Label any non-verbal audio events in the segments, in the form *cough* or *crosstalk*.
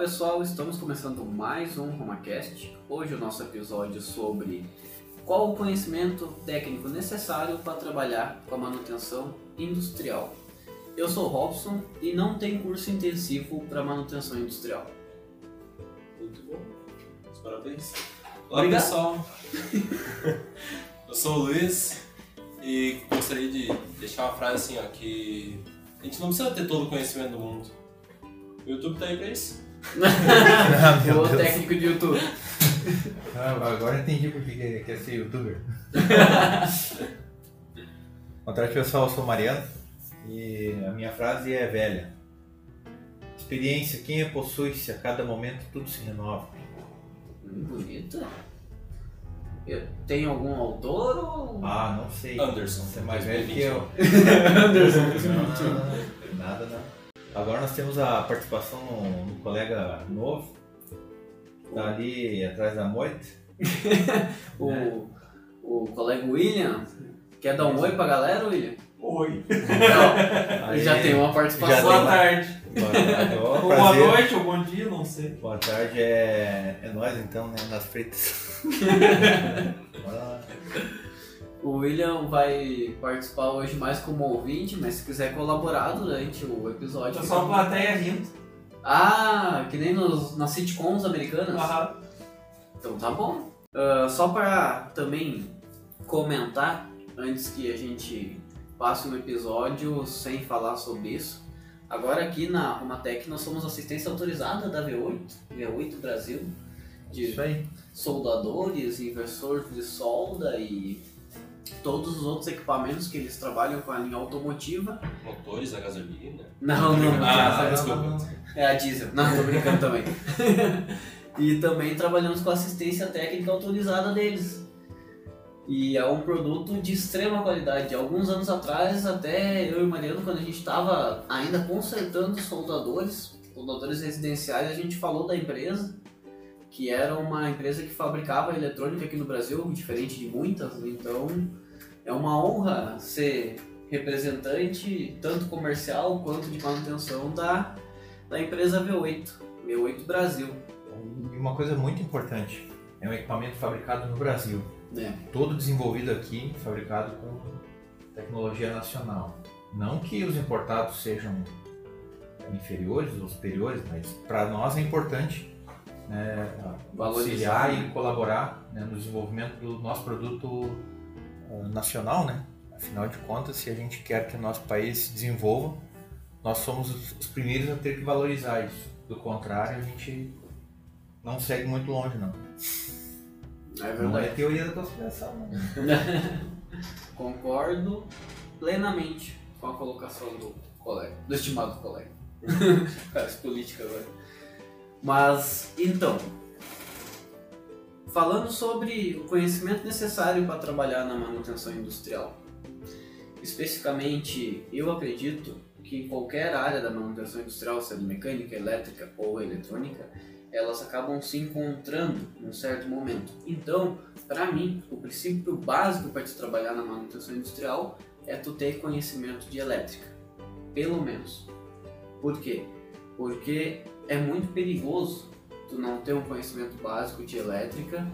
pessoal, estamos começando mais um RomaCast. Hoje o nosso episódio sobre qual o conhecimento técnico necessário para trabalhar com a manutenção industrial. Eu sou o Robson e não tem curso intensivo para manutenção industrial. Muito bom. Parabéns. Olá Obrigado. pessoal. *laughs* Eu sou o Luiz e gostaria de deixar uma frase assim, ó, que a gente não precisa ter todo o conhecimento do mundo. O YouTube tá aí pra isso. Ah, o técnico de YouTube. Ah, agora entendi por que que quer ser youtuber. *laughs* Boa tarde pessoal, eu sou o Mariano e a minha frase é velha. Experiência, quem a possui-se a cada momento tudo se renova. Bonita. Eu- Tem algum autor ou. Ah, não sei. Anderson. Você é mais velho que eu. *laughs* Anderson. Não, não, não, nada não. Agora nós temos a participação de um colega novo. Tá ali atrás da moita. *laughs* O, o colega William. Quer dar um oi pra galera, William? Oi. Não, Aí- já tem uma participação. Boa uma- tarde. Boa tarde. Boa noite, ou bom dia, não sei. Boa tarde, é, é nós então, né? Nas fritas. Bora *laughs* lá. O William vai participar hoje mais como ouvinte, mas se quiser colaborar durante o episódio. Eu sou a plateia rindo. Ah, que nem nos, nas sitcoms americanas? Aham. Então tá bom. Ah, só para também comentar, antes que a gente passe um episódio sem falar sobre isso. Agora aqui na Romatec nós somos assistência autorizada da V8, V8 Brasil, de Isso aí. soldadores, inversores de solda e todos os outros equipamentos que eles trabalham com a linha automotiva. Motores a gasolina. Não, não, não. Ah, não, desculpa. É a diesel. Não, tô brincando também. *laughs* e também trabalhamos com assistência técnica autorizada deles. E é um produto de extrema qualidade. Alguns anos atrás, até eu e o Mariano, quando a gente estava ainda consertando soldadores, soldadores residenciais, a gente falou da empresa, que era uma empresa que fabricava eletrônica aqui no Brasil, diferente de muitas. Então, é uma honra ser representante, tanto comercial quanto de manutenção, da, da empresa V8, V8 Brasil. E uma coisa muito importante, é um equipamento fabricado no Brasil. Né? Todo desenvolvido aqui, fabricado com tecnologia nacional. Não que os importados sejam inferiores ou superiores, mas para nós é importante né, Valorizar, auxiliar né? e colaborar né, no desenvolvimento do nosso produto nacional, né? Afinal de contas, se a gente quer que o nosso país se desenvolva, nós somos os, os primeiros a ter que valorizar isso. Do contrário, a gente não segue muito longe, não. É Não é verdade. teoria da conspiração, não. *laughs* Concordo plenamente com a colocação do colega, do estimado colega. *laughs* Cara, política agora. Mas, então, falando sobre o conhecimento necessário para trabalhar na manutenção industrial. Especificamente, eu acredito que qualquer área da manutenção industrial, sendo mecânica, elétrica ou eletrônica, elas acabam se encontrando num certo momento. Então, para mim, o princípio básico para te trabalhar na manutenção industrial é tu ter conhecimento de elétrica, pelo menos. Por quê? Porque é muito perigoso tu não ter um conhecimento básico de elétrica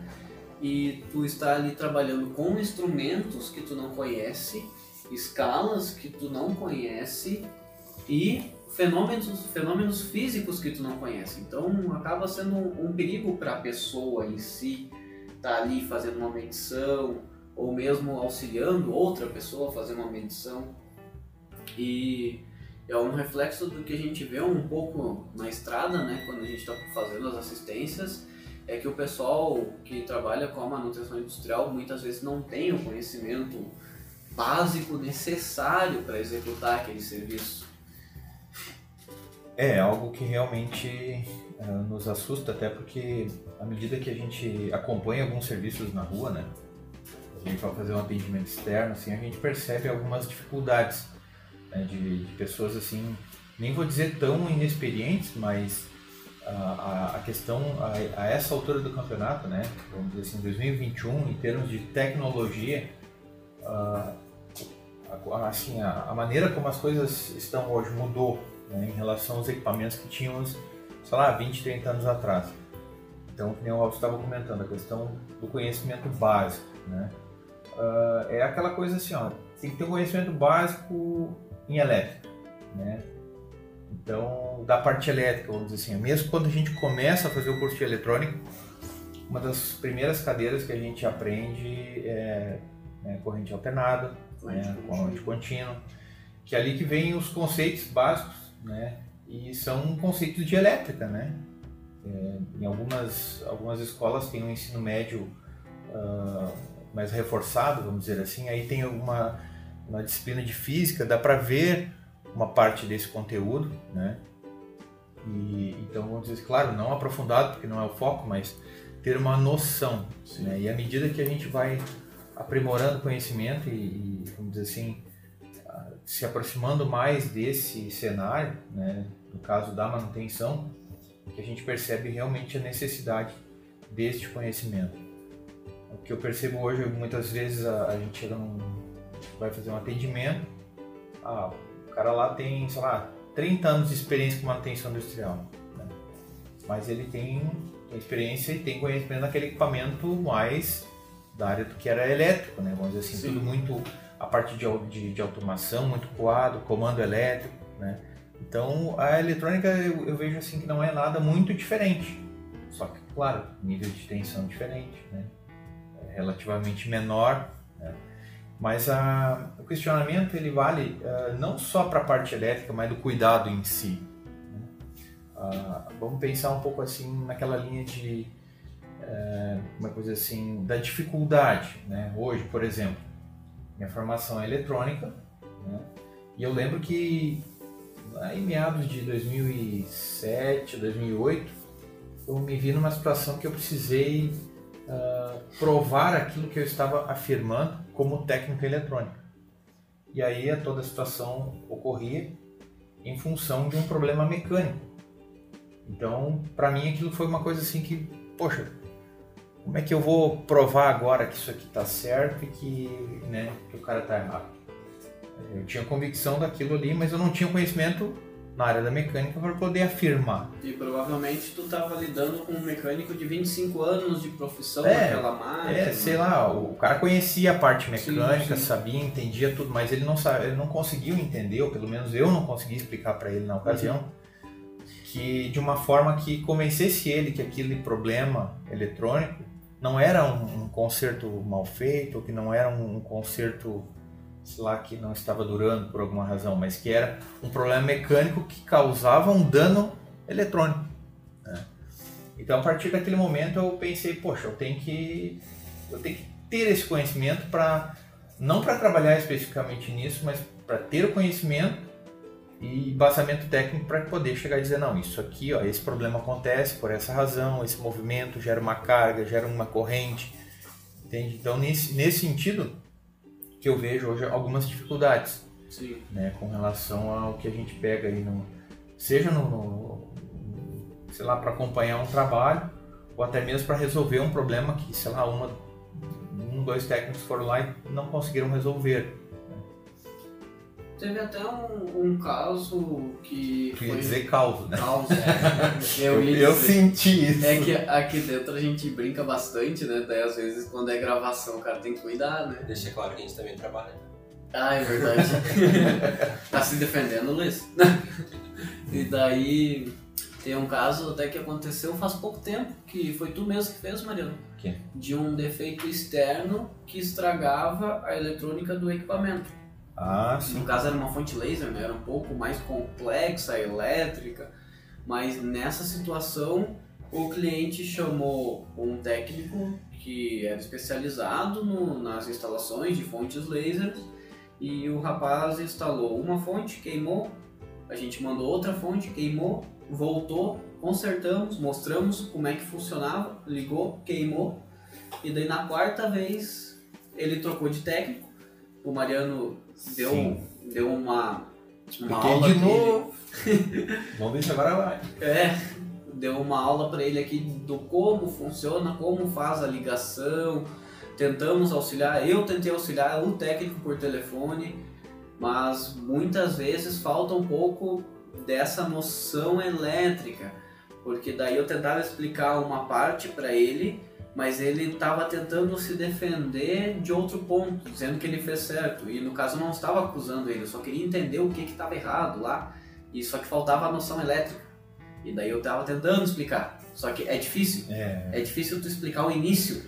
e tu estar ali trabalhando com instrumentos que tu não conhece, escalas que tu não conhece e fenômenos, fenômenos físicos que tu não conhece. Então acaba sendo um, um perigo para a pessoa em si estar ali fazendo uma medição ou mesmo auxiliando outra pessoa a fazer uma medição. E é um reflexo do que a gente vê um pouco na estrada, né, quando a gente está fazendo as assistências, é que o pessoal que trabalha com a manutenção industrial muitas vezes não tem o conhecimento básico necessário para executar aquele serviço. É algo que realmente eh, nos assusta, até porque à medida que a gente acompanha alguns serviços na rua, né? A gente vai fazer um atendimento externo, assim, a gente percebe algumas dificuldades né, de, de pessoas assim, nem vou dizer tão inexperientes, mas a, a, questão a, a essa altura do campeonato, né? Vamos dizer assim, 2021, em termos de tecnologia, ah, a, assim, a, maneira como as coisas estão hoje mudou né, em relação aos equipamentos que tínhamos sei lá, 20, 30 anos atrás. Então, como o Robson estava comentando, a questão do conhecimento básico, né? Uh, é aquela coisa assim, ó, tem que ter um conhecimento básico em elétrica, né? Então, da parte elétrica, vamos dizer assim, mesmo quando a gente começa a fazer o curso de eletrônica, uma das primeiras cadeiras que a gente aprende é, é corrente alternada, corrente, né, corrente contínua, que é ali que vem os conceitos básicos, né? E são conceitos de elétrica, né? É, em algumas, algumas escolas tem um ensino médio uh, mais reforçado, vamos dizer assim, aí tem alguma uma disciplina de física, dá para ver uma parte desse conteúdo, né? E, então, vamos dizer, claro, não aprofundado, porque não é o foco, mas ter uma noção. Né? E à medida que a gente vai aprimorando o conhecimento e, e, vamos dizer assim, se aproximando mais desse cenário, né? no caso da manutenção, que a gente percebe realmente a necessidade deste conhecimento. O que eu percebo hoje, muitas vezes a, a gente chega num, vai fazer um atendimento, ah, o cara lá tem, sei lá, 30 anos de experiência com manutenção industrial, né? mas ele tem, experiência e tem conhecimento naquele equipamento mais da área do que era elétrico, né? vamos dizer assim, Sim. tudo muito a parte de, de, de automação, muito coado, comando elétrico, né? Então a eletrônica eu, eu, vejo assim que não é nada muito diferente. Só que, claro, nível de tensão diferente, né? É relativamente menor. Mas a, o questionamento ele vale uh, não só para a parte elétrica, mas do cuidado em si. Uh, vamos pensar um pouco assim naquela linha de uh, uma coisa assim da dificuldade, né? Hoje, por exemplo, minha formação é eletrônica, né? e eu lembro que em meados de 2007, 2008, eu me vi numa situação que eu precisei uh, provar aquilo que eu estava afirmando como técnico eletrônico. E aí toda a situação ocorria em função de um problema mecânico. Então, para mim aquilo foi uma coisa assim que, poxa, como é que eu vou provar agora que isso aqui está certo e que, né, que o cara está errado? Eu tinha convicção daquilo ali, mas eu não tinha conhecimento na área da mecânica para poder afirmar. E provavelmente tu estava lidando com um mecânico de 25 anos de profissão é, naquela máquina. É, sei lá, o cara conhecia a parte mecânica, sim, sim. sabia, entendia tudo, mas ele não, sabe, ele não conseguiu entender, ou pelo menos eu não consegui explicar para ele na ocasião, uhum. que de uma forma que convencesse ele que aquele problema eletrônico não era um, um conserto mal feito, que não era um, um conserto lá, que não estava durando por alguma razão, mas que era um problema mecânico que causava um dano eletrônico. Né? Então, a partir daquele momento, eu pensei, poxa, eu tenho que, eu tenho que ter esse conhecimento para não para trabalhar especificamente nisso, mas para ter o conhecimento e basamento técnico para poder chegar e dizer não, isso aqui, ó, esse problema acontece por essa razão, esse movimento gera uma carga, gera uma corrente, entende? Então nesse nesse sentido que eu vejo hoje algumas dificuldades. Sim. Né, com relação ao que a gente pega aí no seja no, no sei lá para acompanhar um trabalho ou até mesmo para resolver um problema que sei lá uma um dois técnicos foram lá e não conseguiram resolver Teve até um, um caso que. Tu ia dizer caos, né? Caos, é. *laughs* eu, eu senti isso. É que aqui dentro a gente brinca bastante, né? Daí às vezes quando é gravação o cara tem que cuidar, né? Deixa claro que a gente também trabalha. Ah, é verdade. *laughs* tá se defendendo, Luiz? e daí tem um caso até que aconteceu faz pouco tempo, que foi tu mesmo que fez, Mariano. Que? De um defeito externo que estragava a eletrônica do equipamento. Ah, sim. No caso era uma fonte laser, né? Era um pouco mais complexa, elétrica, mas nessa situação o cliente chamou um técnico que era especializado no, nas instalações de fontes lasers e o rapaz instalou uma fonte, queimou, a gente mandou outra fonte, queimou, voltou, consertamos, mostramos como é que funcionava, ligou, queimou e daí na quarta vez ele trocou de técnico, o Mariano deu, deu uma, uma aula de novo. *laughs* Vamos ver se agora vai. É, deu uma aula para ele aqui do como funciona, como faz a ligação. Tentamos auxiliar, eu tentei auxiliar o técnico por telefone, mas muitas vezes falta um pouco dessa noção elétrica. Porque daí eu tentava explicar uma parte para ele, mas ele estava tentando se defender de outro ponto, dizendo que ele fez certo. E no caso eu não estava acusando ele, eu só queria entender o que estava errado lá. E só que faltava a noção elétrica. E daí eu estava tentando explicar. Só que é difícil. É, É difícil tu explicar o início.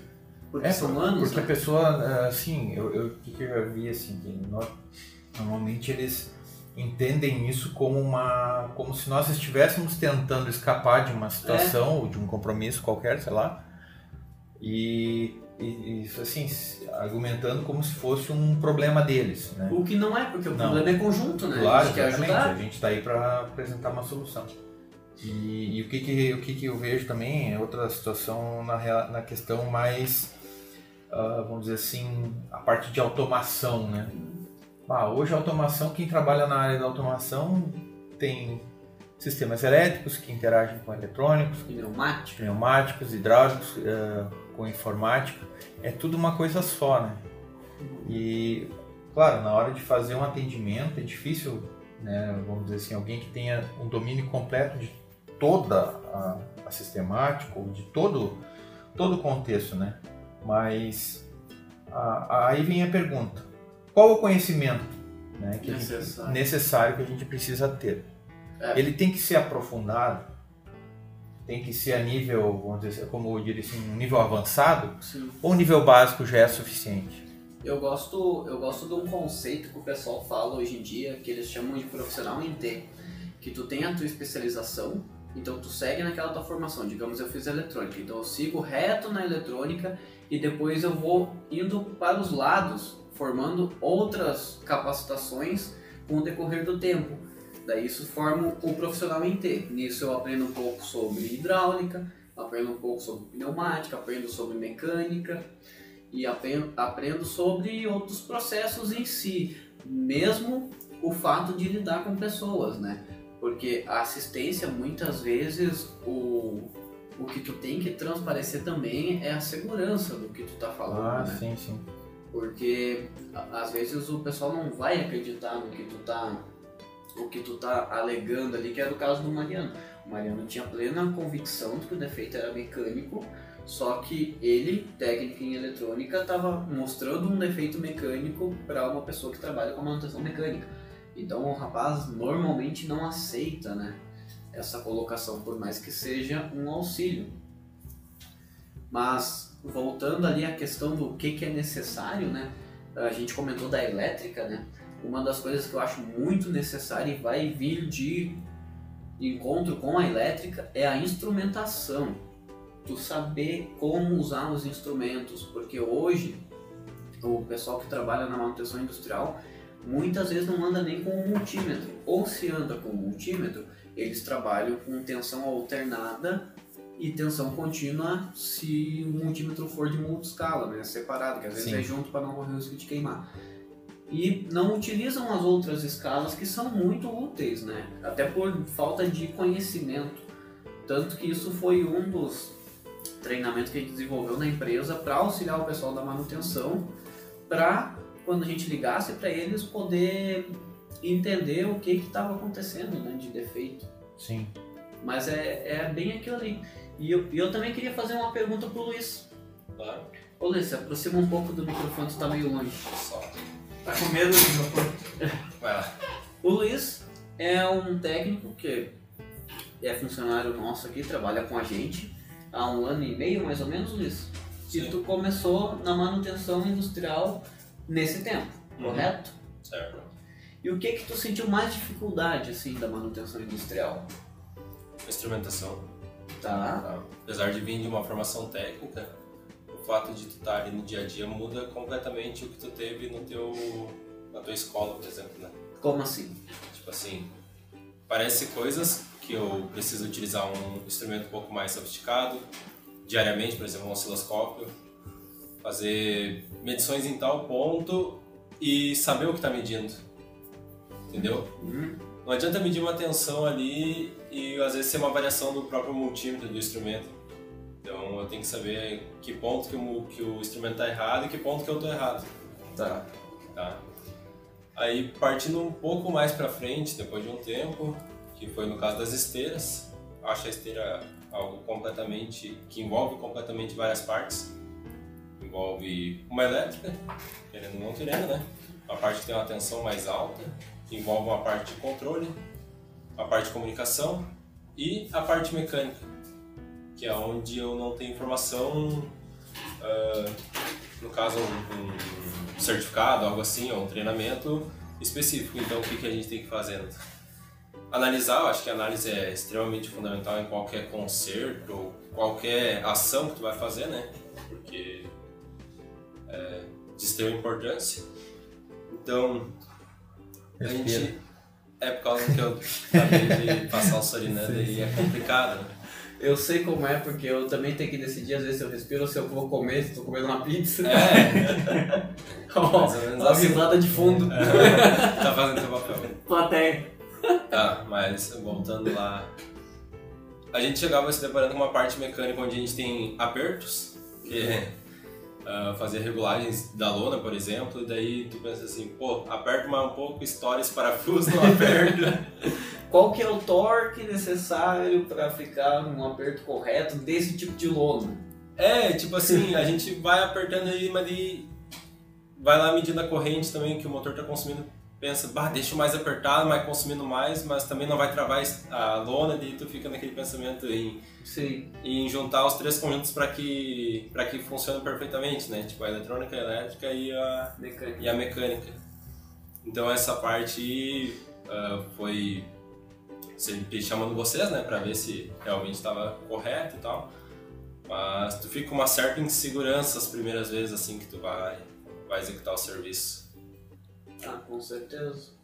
Porque É, são anos, Porque a né? pessoa, assim, eu, eu, o que eu já vi, assim, que no- normalmente eles entendem isso como uma, como se nós estivéssemos tentando escapar de uma situação É. ou de um compromisso qualquer, sei lá, e, e, e, assim, argumentando como se fosse um problema deles, né? O que não é, porque o Não. problema é conjunto, né? a Claro, gente quer exatamente. A gente está aí para apresentar uma solução. E, e o, que, que, o que, que eu vejo também é outra situação na, na questão mais, ah, vamos dizer assim, a parte de automação, né? Ah, hoje a automação, quem trabalha na área da automação tem sistemas elétricos que interagem com eletrônicos, Pneumático. pneumáticos, hidráulicos, eh, com informática, é tudo uma coisa só, né? E, claro, na hora de fazer um atendimento é difícil, né, vamos dizer assim, alguém que tenha um domínio completo de toda a, a sistemática, ou de todo, todo o contexto, né? Mas a- aí vem a pergunta, qual o conhecimento né, que a gente- Necessário. necessário que a gente precisa ter? É. Ele tem que ser aprofundado, tem que ser a nível, vamos dizer, como eu diria assim, um nível avançado, Sim. ou um nível básico já é suficiente? Eu gosto, eu gosto de um conceito que o pessoal fala hoje em dia, que eles chamam de profissional em T, que tu tem a tua especialização, então tu segue naquela tua formação. Digamos, eu fiz eletrônica, então eu sigo reto na eletrônica e depois eu vou indo para os lados, formando outras capacitações com o decorrer do tempo. Daí isso forma o profissional em T. Nisso eu aprendo um pouco sobre hidráulica, aprendo um pouco sobre pneumática, aprendo sobre mecânica e apen- aprendo sobre outros processos em si, mesmo o fato de lidar com pessoas, né? Porque a assistência, muitas vezes, o, o que tu tem que transparecer também é a segurança do que tu tá falando, Ah, né? sim, sim. Porque às vezes o pessoal não vai acreditar no que tu tá o que tu tá alegando ali, que era o caso do Mariano. O Mariano tinha plena convicção de que o defeito era mecânico, só que ele, técnico em eletrônica, estava mostrando um defeito mecânico para uma pessoa que trabalha com manutenção mecânica. Então o rapaz normalmente não aceita, né, essa colocação, por mais que seja um auxílio. Mas voltando ali à questão do que, que é necessário, né? A gente comentou da elétrica, né? Uma das coisas que eu acho muito necessária e vai vir de encontro com a elétrica é a instrumentação. Tu saber como usar os instrumentos, porque hoje o pessoal que trabalha na manutenção industrial muitas vezes não anda nem com um multímetro. Ou se anda com um multímetro, eles trabalham com tensão alternada e tensão contínua se o multímetro for de multiscala, né? Separado, que às vezes Sim. é junto para não correr o risco de queimar. E não utilizam as outras escalas que são muito úteis, né? Até por falta de conhecimento. Tanto que isso foi um dos treinamentos que a gente desenvolveu na empresa para auxiliar o pessoal da manutenção, para quando a gente ligasse para eles poder entender o que estava acontecendo né, de defeito. Sim. Mas é, é bem aquilo ali. E eu, e eu também queria fazer uma pergunta pro Luiz. Claro. Ô Luiz, se aproxima um pouco do microfone, tu tá meio longe. Só. Tá com medo do microfone? Vai lá. O Luiz é um técnico que é funcionário nosso aqui, trabalha com a gente há um ano e meio mais ou menos, Luiz. E Sim. tu começou na manutenção industrial nesse tempo, Uhum. correto? Certo. E o que que tu sentiu mais dificuldade assim da manutenção industrial? Instrumentação. Tá? Tá? Apesar de vir de uma formação técnica, fato de tu estar ali no dia a dia muda completamente o que tu teve no teu, na tua escola, por exemplo, né? Como assim? Tipo assim, parece coisas que eu preciso utilizar um instrumento um pouco mais sofisticado, diariamente, por exemplo, um osciloscópio, fazer medições em tal ponto e saber o que está medindo. Entendeu? Hum, Não adianta medir uma tensão ali e às vezes ser uma variação do próprio multímetro do instrumento. Então eu tenho que saber que ponto que o, que o instrumento está errado e que ponto que eu estou errado. tá. Tá? Aí partindo um pouco mais para frente, depois de um tempo, que foi no caso das esteiras, acho a esteira algo completamente que envolve completamente várias partes. Envolve uma elétrica, querendo ou não querendo, né? Uma parte que tem uma tensão mais alta, envolve uma parte de controle, a parte de comunicação e a parte mecânica, que é onde eu não tenho informação, uh, no caso um, um, certificado, algo assim, ou um treinamento específico. Então o que, que a gente tem que fazer? Analisar, eu acho que a análise é extremamente fundamental em qualquer concerto ou qualquer ação que tu vai fazer, né? Porque é, de extrema importância. Então, a gente. É por causa que eu acabei de passar o sorinando e é complicado, né? Eu sei como é, porque eu também tenho que decidir às vezes se eu respiro ou se eu vou comer, se estou comendo uma pizza. É. *laughs* oh, a assim. risada de fundo. É. Tá fazendo seu papel. Plateia. Tá, mas voltando lá. A gente chegava se deparando com uma parte mecânica onde a gente tem apertos, que é uh, fazer regulagens da lona, por exemplo, e daí tu pensa assim, pô, aperto mais um pouco, estoura esse parafuso, não aperta. *laughs* Qual que é o torque necessário para ficar num aperto correto desse tipo de lona? É, tipo assim, a gente vai apertando aí, mas de... vai lá medindo a corrente também que o motor está consumindo pensa, bah, deixa mais apertado, vai consumindo mais, mas também não vai travar a lona, e tu fica naquele pensamento em, Sim. em juntar os três conjuntos para que para que funcione perfeitamente, né? Tipo a eletrônica, a elétrica e a mecânica. E a mecânica. Então essa parte uh, foi sempre chamando vocês, né, para ver se realmente estava correto e tal. Mas tu fica com uma certa insegurança as primeiras vezes assim que tu vai vai executar o serviço. Ah, com certeza.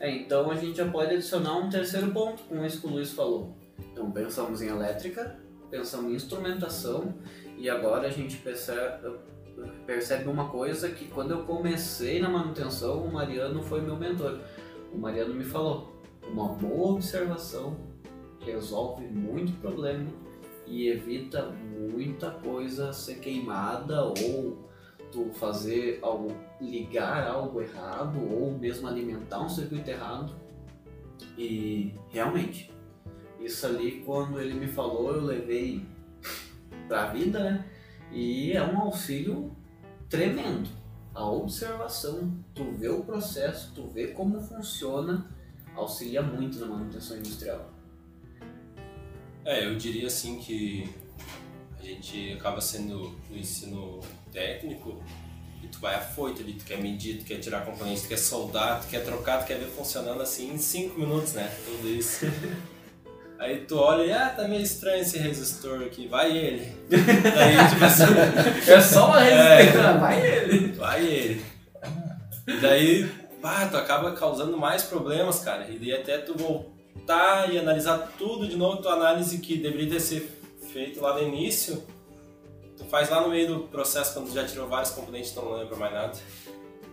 É, então a gente já pode adicionar um terceiro ponto com isso que o Luiz falou. Então pensamos em elétrica, pensamos em instrumentação e agora a gente percebe, percebe uma coisa que quando eu comecei na manutenção, o Mariano foi meu mentor. O Mariano me falou, uma boa observação resolve muito problema e evita muita coisa ser queimada ou tu fazer algo, ligar algo errado ou mesmo alimentar um circuito errado. E realmente, isso ali quando ele me falou, eu levei pra vida, né? E é um auxílio tremendo. A observação, tu vê o processo, tu vê como funciona, auxilia muito na manutenção industrial. É, eu diria assim que a gente acaba sendo no ensino técnico e tu vai afoito ali, tu quer medir, tu quer tirar componente, tu quer soldar, tu quer trocar, tu quer ver funcionando assim em 5 minutos, né? Tudo isso. *laughs* Aí tu olha e, ah, tá meio estranho esse resistor aqui, vai ele. *laughs* Daí, tipo assim, é só uma resistência, é, vai ele. Vai ele. E daí, pá, tu acaba causando mais problemas, cara. E daí até tu voltar e analisar tudo de novo, tua análise que deveria ter sido feito lá no início, tu faz lá no meio do processo quando tu já tirou vários componentes e não lembra mais nada.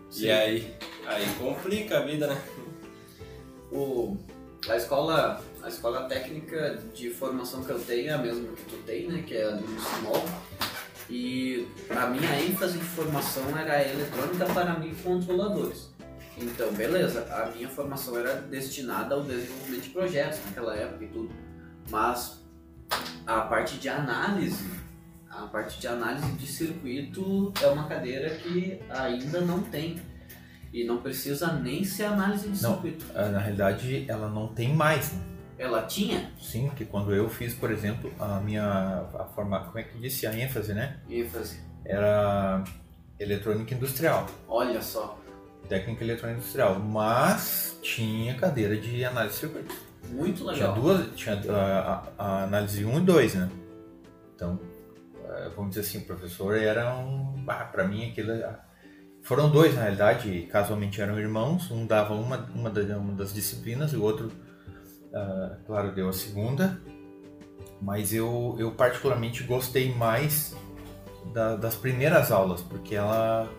Sim. E aí, aí complica a vida, né? O, a escola a escola técnica de formação que eu tenho é a mesma que tu tem, né? Que é ali no Small. E a minha ênfase de formação era a eletrônica para microcontroladores. Então, beleza, a minha formação era destinada ao desenvolvimento de projetos naquela época e tudo. Mas a parte de análise, a parte de análise de circuito é uma cadeira que ainda não tem. E não precisa nem ser análise de não, circuito. É, na realidade, ela não tem mais. Né? Ela tinha? Sim, que quando eu fiz, por exemplo, a minha a forma, como é que disse a ênfase, né? ênfase era eletrônica industrial. Olha só. Técnica eletrônica industrial, mas tinha cadeira de análise de circuito. Muito legal. Tinha duas, tinha a, a, a análise 1 e 2, né? Então, é, vamos dizer assim, o professor era um. Ah, para mim aquilo. Foram dois, na realidade, casualmente eram irmãos, um dava uma, uma, uma das disciplinas e o outro, uh, claro, deu a segunda. Mas eu, eu particularmente gostei mais da, das primeiras aulas, porque ela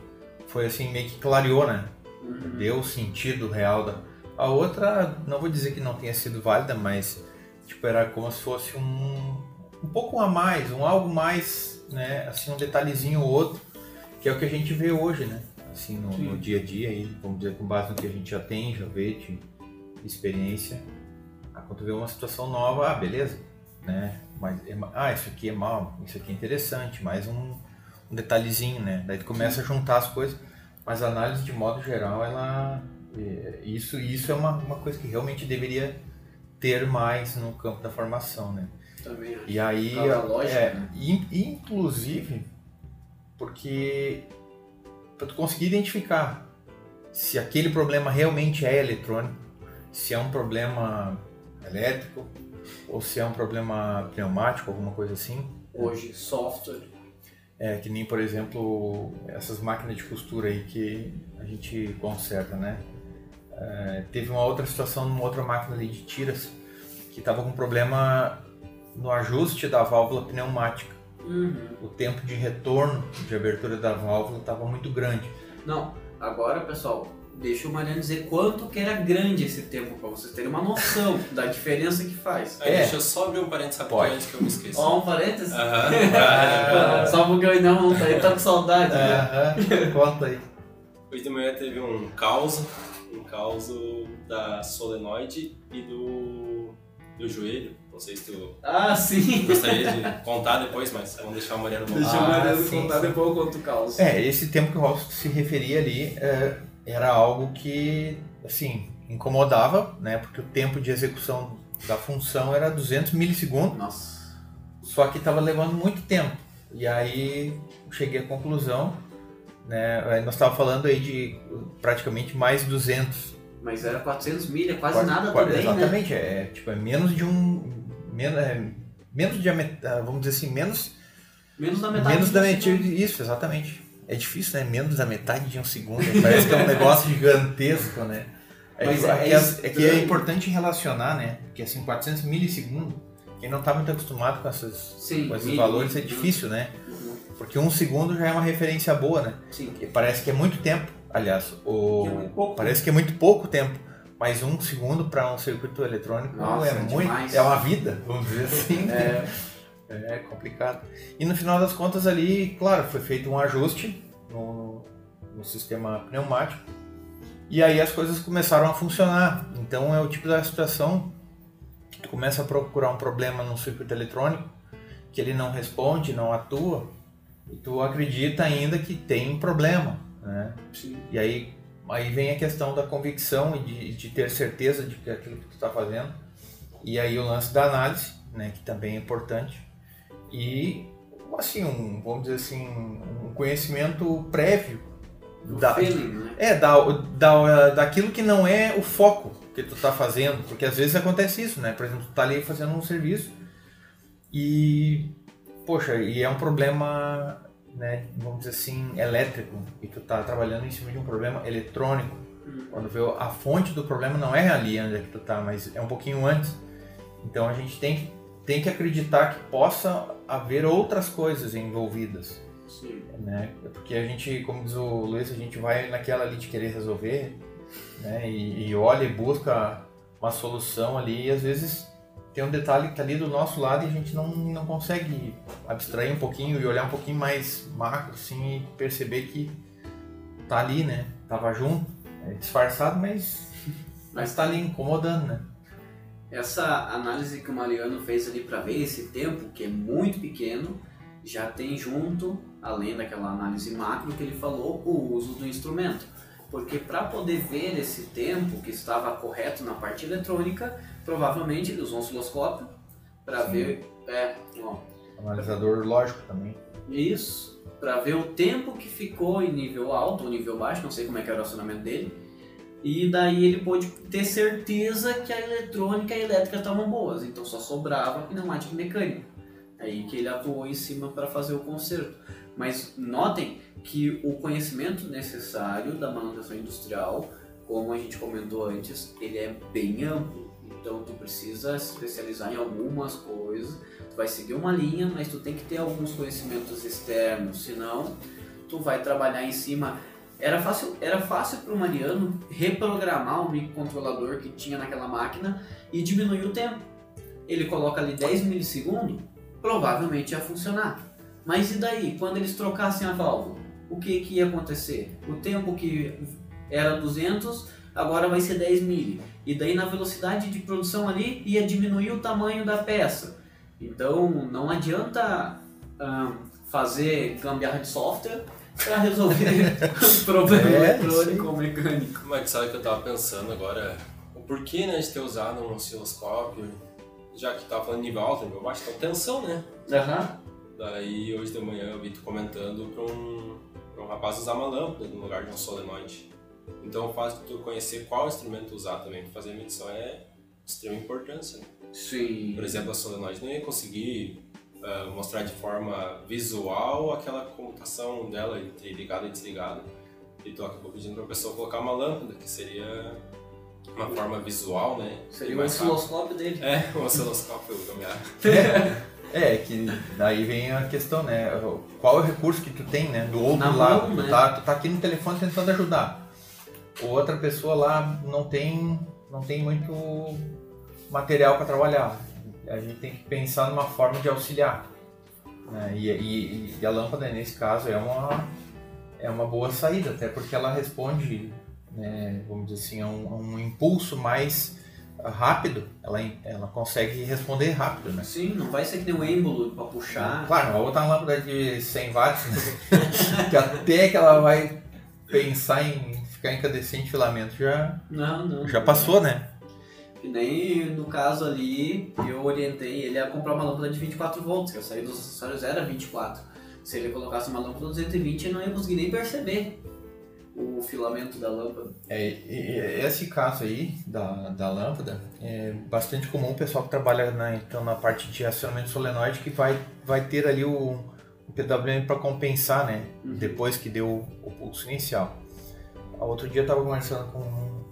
foi assim, meio que clareou, né? Uhum. Deu o sentido real da, a outra, não vou dizer que não tenha sido válida, mas tipo, era como se fosse um, um pouco a mais, um algo mais, né? Assim, um detalhezinho ou outro, que é o que a gente vê hoje, né? Assim, no, no dia a dia, aí, vamos dizer, com base no que a gente já tem, já vê de experiência. Ah, quando vê uma situação nova, ah, beleza, né? Mas, é ah, isso aqui é mal, isso aqui é interessante, mais um, um detalhezinho, né? Daí tu começa a juntar as coisas, mas a análise de modo geral, ela é, isso isso é uma, uma coisa que realmente deveria ter mais no campo da formação, né? Também. E aí, lógica, é, né? in- inclusive, porque para tu conseguir identificar se aquele problema realmente é eletrônico, se é um problema elétrico ou se é um problema pneumático, alguma coisa assim, Hoje, software. é que nem por exemplo essas máquinas de costura aí que a gente conserta, né? É, teve uma outra situação numa outra máquina ali de tiras que estava com problema no ajuste da válvula pneumática. Uhum. o tempo de retorno de abertura da válvula estava muito grande. Não, agora pessoal, deixa o Mariano dizer quanto que era grande esse tempo para vocês terem uma noção *laughs* da diferença que faz. É. Deixa eu só abrir um parênteses rapidinho Pode. antes que eu me esqueça. Ó, um parênteses. Aham. *laughs* Só porque eu ainda não tá, eu tô com saudade. né? Aham, conta aí. Hoje de manhã teve um caos, um caos da solenoide e do, do joelho. Não sei se tu Ah, sim. gostaria de contar depois, mas vamos deixar o Mariano Deixa voltar. o Ah, Mariano sim, contar sim. depois eu conto o caos. É, esse tempo que o Robson se referia ali é, era algo que, assim, incomodava, né? Porque o tempo de execução da função era 200 milissegundos, Nossa. só que estava levando muito tempo. E aí cheguei à conclusão, né? aí Nós estávamos falando aí de praticamente mais 200 Mas era 400 milhas, quase, Quase- nada quase- também, né? Exatamente, é, tipo, é menos de um. Menos, é, menos met- ah, vamos dizer assim, menos, Menos da metade. menos da metade. Isso, exatamente. É difícil, né? Menos da metade de um segundo. Parece que é um negócio gigantesco, né? É, Mas que, é- é, é é, é que é importante relacionar, né? Porque assim, 400 milissegundos, quem não está muito acostumado com, essas, Sim, com esses milha, valores é uhum. difícil, né? Uhum. Porque um segundo já é uma referência boa, né? Sim. E parece que é muito tempo, aliás, o... É muito parece que é muito pouco tempo, mas um segundo para um circuito eletrônico Nossa, é muito, demais. é uma vida, vamos dizer assim. *laughs* É, É complicado. E no final das contas ali, claro, foi feito um ajuste no, no sistema pneumático e aí as coisas começaram a funcionar. Então é o tipo da situação que tu começa a procurar um problema no circuito eletrônico que ele não responde, não atua e tu acredita ainda que tem problema, né? sim. E aí, aí vem a questão da convicção e de, de ter certeza de que aquilo que tu está fazendo. E aí o lance da análise, né, que também é importante. E, assim, um, vamos dizer assim, um conhecimento prévio O da, feeling, né? é, da, da, daquilo que não é o foco que tu tá fazendo. Porque às vezes acontece isso, né? Por exemplo, tu tá ali fazendo um serviço e, poxa, e é um problema, né, vamos dizer assim, elétrico. E tu tá trabalhando em cima de um problema eletrônico. Uhum. Quando vê a fonte do problema não é ali onde é que tu tá, mas é um pouquinho antes. Então a gente tem que, tem que acreditar que possa haver outras coisas envolvidas Sim. né? Porque a gente, como diz o Luiz, a gente vai naquela ali de querer resolver, né? E, e olha e busca uma solução ali e às vezes tem um detalhe que tá ali do nosso lado e a gente não, não consegue abstrair um pouquinho e olhar um pouquinho mais macro, assim, e perceber que tá ali, né? Tava junto, é disfarçado, mas, *laughs* mas tá ali incomodando, né? Essa análise que o Mariano fez ali para ver esse tempo, que é muito pequeno, já tem junto, além daquela análise macro que ele falou, o uso do instrumento. Porque para poder ver esse tempo que estava correto na parte eletrônica, provavelmente ele usou um osciloscópio para ver, é, ó, Analisador lógico também. isso, para ver o tempo que ficou em nível alto ou nível baixo, não sei como é que era o acionamento dele. E daí ele pôde ter certeza que a eletrônica e a elétrica estavam boas, então só sobrava pneumática e mecânica. Aí que ele atuou em cima para fazer o conserto. Mas notem que o conhecimento necessário da manutenção industrial, como a gente comentou antes, ele é bem amplo. Então tu precisa se especializar em algumas coisas, tu vai seguir uma linha, mas tu tem que ter alguns conhecimentos externos, senão tu vai trabalhar em cima. Era fácil, era fácil para o Mariano reprogramar o microcontrolador que tinha naquela máquina e diminuir o tempo. Ele coloca ali 10 milissegundos, provavelmente ia funcionar. Mas e daí, quando eles trocassem a válvula? O que, que ia acontecer? O tempo que era 200, agora vai ser 10 mili. E daí na velocidade de produção ali ia diminuir o tamanho da peça. Então não adianta ah, fazer gambiarra de software para resolver *laughs* problema É, eletrônico ou mecânico. Mas sabe o que eu tava pensando agora? O porquê né, de ter usado um osciloscópio, já que tava falando nível alto, nível baixo, então tensão, né? Aham. Daí hoje de manhã eu vi tu comentando pra um, pra um rapaz usar uma lâmpada no lugar de um solenoide. Então o fato de tu conhecer qual instrumento usar também para fazer a medição é de extrema importância. Né? Sim. Por exemplo, a solenoide não ia conseguir ah, mostrar de forma visual aquela comutação dela entre ligado e desligado. E tu acabou pedindo pra pessoa colocar uma lâmpada, que seria uma forma visual, né? Seria o osciloscópio dele. É, um osciloscópio gambiarra. *laughs* É, que daí vem a questão, né? Qual é o recurso que tu tem, né? Do outro Na lado. mão, tu, né? tá, tu tá aqui no telefone tentando ajudar. Outra pessoa lá não tem, não tem muito material para trabalhar. A gente tem que pensar numa forma de auxiliar. né? E, e- e a lâmpada, nesse caso, é uma, é uma boa saída, até porque ela responde, né, vamos dizer assim, a um, a um impulso mais rápido. Ela, ela consegue responder rápido, né? Sim, não vai ser que nem um êmbolo pra puxar. Claro, vai botar uma lâmpada de 100 watts, né? *laughs* que até que ela vai pensar em ficar incandescente filamento já, Não, não. já passou, né? E nem no caso ali, eu orientei ele a comprar uma lâmpada de 24 volts, que a saída dos acessórios era 24. Se ele colocasse uma lâmpada de 220, ele não ia conseguir nem perceber o filamento da lâmpada. É, esse caso aí da, da lâmpada é bastante comum o pessoal que trabalha na, então, na parte de acionamento solenoide que vai, vai ter ali o, o PWM para compensar, né? Uhum. Depois que deu o pulso inicial. Outro dia eu estava conversando com um,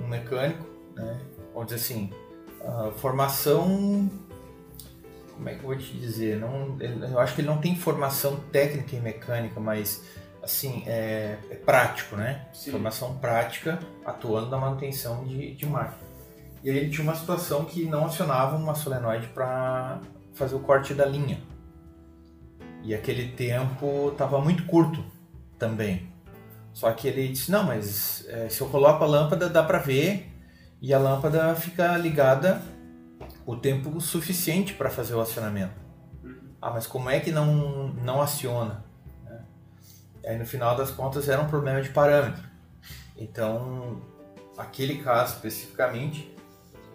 um mecânico, né? Vamos dizer assim, formação. Como é que eu vou te dizer? Não, eu acho que ele não tem formação técnica em mecânica, mas assim, é, é prático, né? Sim. Formação prática atuando na manutenção de, de máquina. E aí ele tinha uma situação que não acionava uma solenoide para fazer o corte da linha. E aquele tempo estava muito curto também. Só que ele disse, não, mas é, se eu coloco a lâmpada dá para ver e a lâmpada fica ligada o tempo suficiente para fazer o acionamento. Ah, mas como é que não, não aciona? né? Aí no final das contas era um problema de parâmetro. Então, aquele caso especificamente,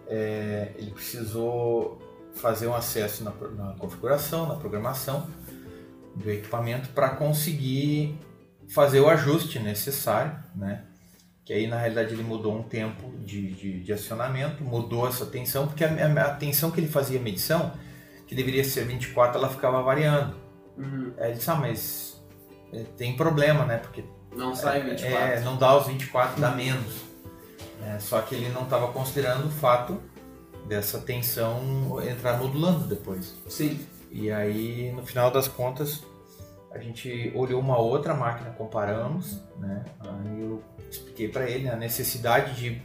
é, ele precisou fazer um acesso na, na configuração, na programação do equipamento para conseguir fazer o ajuste necessário, né? Que aí na realidade ele mudou um tempo de, de, de acionamento, mudou essa tensão, porque a, a, tensão que ele fazia a medição, que deveria ser 24, ela ficava variando. Uhum. Aí ele disse, ah, mas é, tem problema, né? Porque Não sai 24. é, não dá os 24, dá menos. É, só que ele não estava considerando o fato dessa tensão entrar modulando depois. Sim. E aí, no final das contas, a gente olhou uma outra máquina, comparamos, né? Aí eu expliquei para ele a necessidade de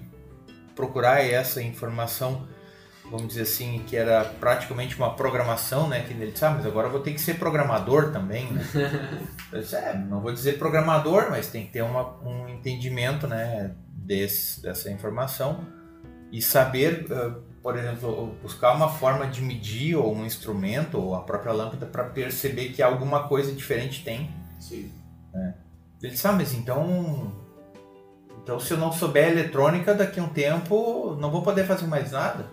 procurar essa informação, vamos dizer assim, que era praticamente uma programação, né? Que ele disse, ah, mas agora eu vou ter que ser programador também, né? *laughs* eu disse, é, não vou dizer programador, mas tem que ter uma, um entendimento, né? Desse, dessa informação e saber, eh, por exemplo, buscar uma forma de medir ou um instrumento ou a própria lâmpada para perceber que alguma coisa diferente tem. Sim. Ele disse, ah, mas então, então se eu não souber eletrônica, daqui a um tempo não vou poder fazer mais nada.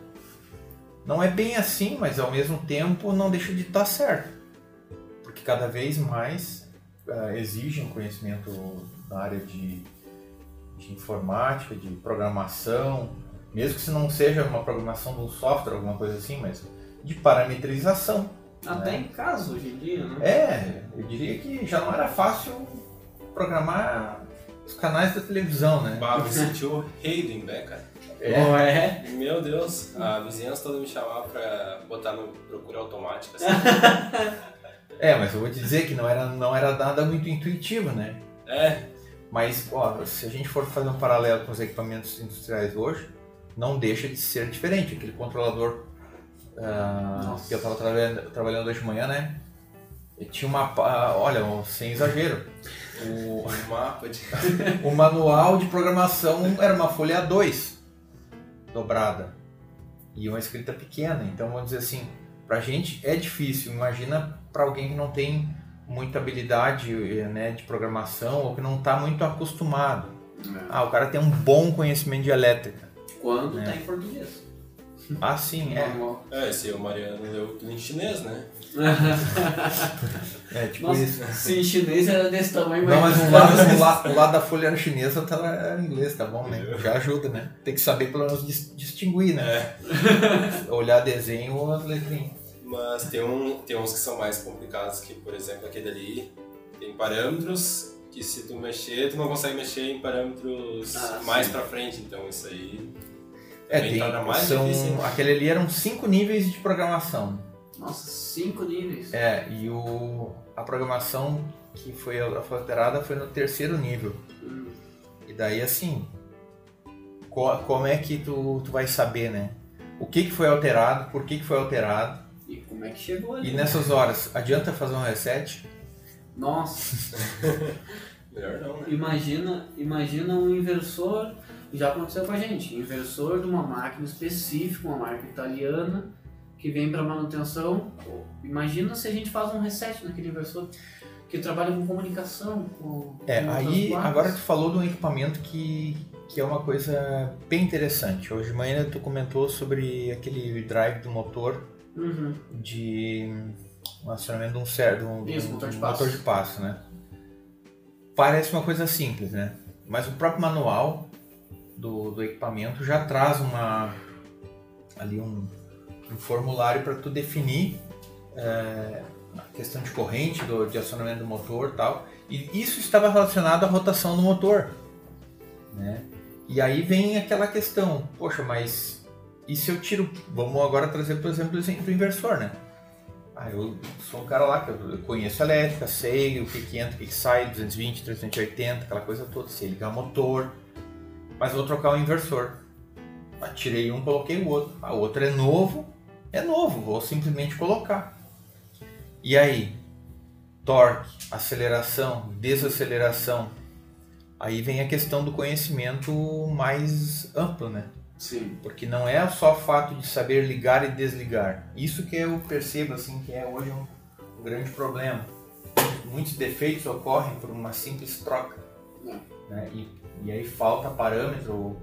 Não é bem assim, mas ao mesmo tempo não deixa de estar certo. Porque cada vez mais eh, exige um conhecimento na área de, de informática, de programação, mesmo que se não seja uma programação de um software, alguma coisa assim, mas de parametrização. Até né? em casa hoje em dia, né? É, eu diria que já não era fácil programar os canais da televisão, né? Bah, me senti o rei do Imbé, cara. É, Não é? Meu Deus, a vizinhança toda me chamava pra botar no procura automática. Assim. *laughs* é, mas eu vou te dizer que não era, não era nada muito intuitivo, né? É, Mas, ó, se a gente for fazer um paralelo com os equipamentos industriais hoje, não deixa de ser diferente. Aquele controlador Nossa. que eu estava trabalhando, trabalhando hoje de manhã, né? Ele tinha uma. pa- Olha, sem exagero. O, mapa de. *laughs* o manual de programação era uma folha A2 dobrada e uma escrita pequena. Então, vamos dizer assim, Pra gente é difícil. Imagina para alguém que não tem muita habilidade né, de programação ou que não está muito acostumado. É. Ah, o cara tem um bom conhecimento de elétrica. Quando É. tá em português. Ah, sim, é. É, esse aí o Mariano leu tudo em chinês, né? *laughs* É tipo Nossa, isso. se em chinês era desse tamanho, Não, mas mas um lado, um lado, o lado da folha era chinesa, outra era inglês, tá bom, né? Já ajuda, né? Tem que saber pelo menos dis- distinguir, né? *laughs* Olhar desenho ou as letrinhas. Mas tem, um, tem uns que são mais complicados, que por exemplo aquele ali tem parâmetros que se tu mexer, tu não consegue mexer em parâmetros Ah, mais sim. pra frente, então isso aí É, tem, são, difícil. aquele ali eram cinco níveis de programação. Nossa, cinco níveis. É, e o, a programação que foi, foi alterada foi no terceiro nível. Hum, E daí assim, co- como é que tu, tu vai saber, né? O que, que foi alterado, por que, que foi alterado. E como é que chegou ali? E nessas horas, adianta fazer um reset? Nossa, *laughs* Melhor não, né? imagina, imagina um inversor, já aconteceu com a gente, inversor de uma máquina específica, uma marca italiana, que vem para manutenção. Imagina se a gente faz um reset naquele inversor que trabalha com comunicação, com, É, aí agora tu falou de um equipamento que, que é uma coisa bem interessante. Hoje de manhã tu comentou sobre aquele drive do motor Uhum. de um acionamento de um certo um, Isso, um motor de motor passo. de passo, né? Parece uma coisa simples, né? Mas o próprio manual do, do equipamento já traz uma ali um, um formulário para tu definir é, a questão de corrente, do, de acionamento do motor tal. E isso estava relacionado à rotação do motor, né? E aí vem aquela questão, poxa, mas e se eu tiro, vamos agora trazer por exemplo o inversor, né? Ah, eu sou um cara lá que eu conheço elétrica, sei o que, que entra, o que, que sai, 220, 380, aquela coisa toda, sei ligar motor, mas vou trocar o inversor. Ah, tirei um, coloquei o outro. Ah, o outro é novo, é novo, vou simplesmente colocar. E aí, torque, aceleração, desaceleração. Aí vem a questão do conhecimento mais amplo, né? Sim. Porque não é só o fato de saber ligar e desligar. Isso que eu percebo assim que é hoje um, um grande problema. Muitos defeitos ocorrem por uma simples troca. Né? E, e aí falta parâmetro, ou,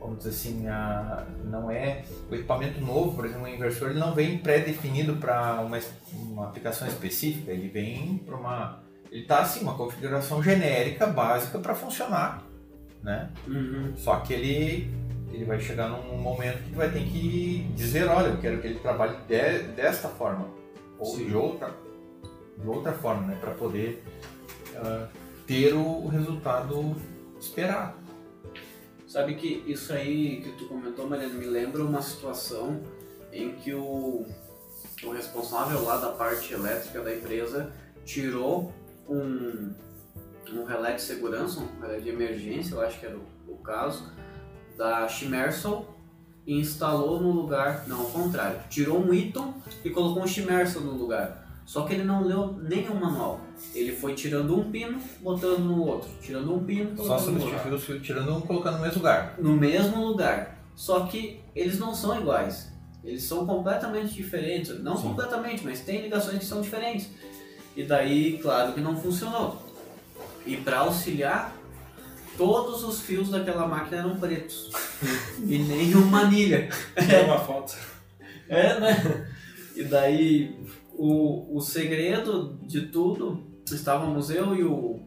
vamos dizer assim, a, não é o equipamento novo, por exemplo, o inversor ele não vem pré-definido para uma, uma aplicação específica, ele vem para uma ele está assim uma configuração genérica básica para funcionar, né? Uhum. Só que ele, ele vai chegar num momento que vai ter que dizer, olha, eu quero que ele trabalhe de- desta forma. Ou Sim. de outra, de outra forma, né? Para poder ah, ter o resultado esperado. Sabe que isso aí que tu comentou, Mariana, me lembra uma situação em que o, o responsável lá da parte elétrica da empresa tirou um, um relé de segurança, um relé de emergência, eu acho que era o, o caso, da Shimersol e instalou no lugar, não, ao contrário, tirou um Eaton e colocou um Shimersol no lugar. Só que ele não leu o manual. Ele foi tirando um pino, botando no outro, tirando um pino, Só colocando no outro substituir o fio, tirando um e colocando no mesmo lugar. no mesmo lugar. Só que eles não são iguais. Eles são completamente diferentes. Não Sim. completamente, mas tem ligações que são diferentes. E daí, claro que não funcionou. E para auxiliar, todos os fios daquela máquina eram pretos. *laughs* e nenhuma anilha. É uma foto. É, né? E daí, o, o segredo de tudo, estávamos eu e o,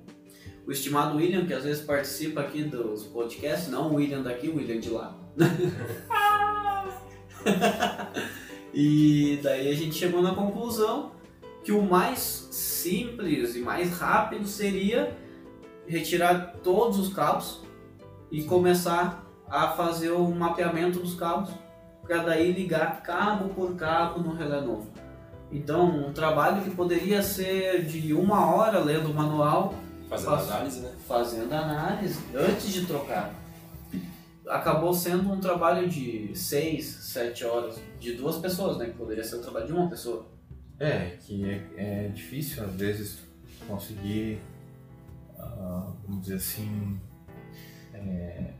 o estimado William, que às vezes participa aqui dos podcasts, não o William daqui, o William de lá. *laughs* e daí a gente chegou na conclusão que o mais simples e mais rápido seria retirar todos os cabos e começar a fazer o mapeamento dos cabos para daí ligar cabo por cabo no relé novo. Então, um trabalho que poderia ser de uma hora lendo o manual, Fazendo Faço. análise, né? fazendo análise antes de trocar. Acabou sendo um trabalho de seis, sete horas de duas pessoas, né? Que poderia ser o trabalho de uma pessoa. É, que é, é difícil às vezes conseguir, ah, vamos dizer assim, é,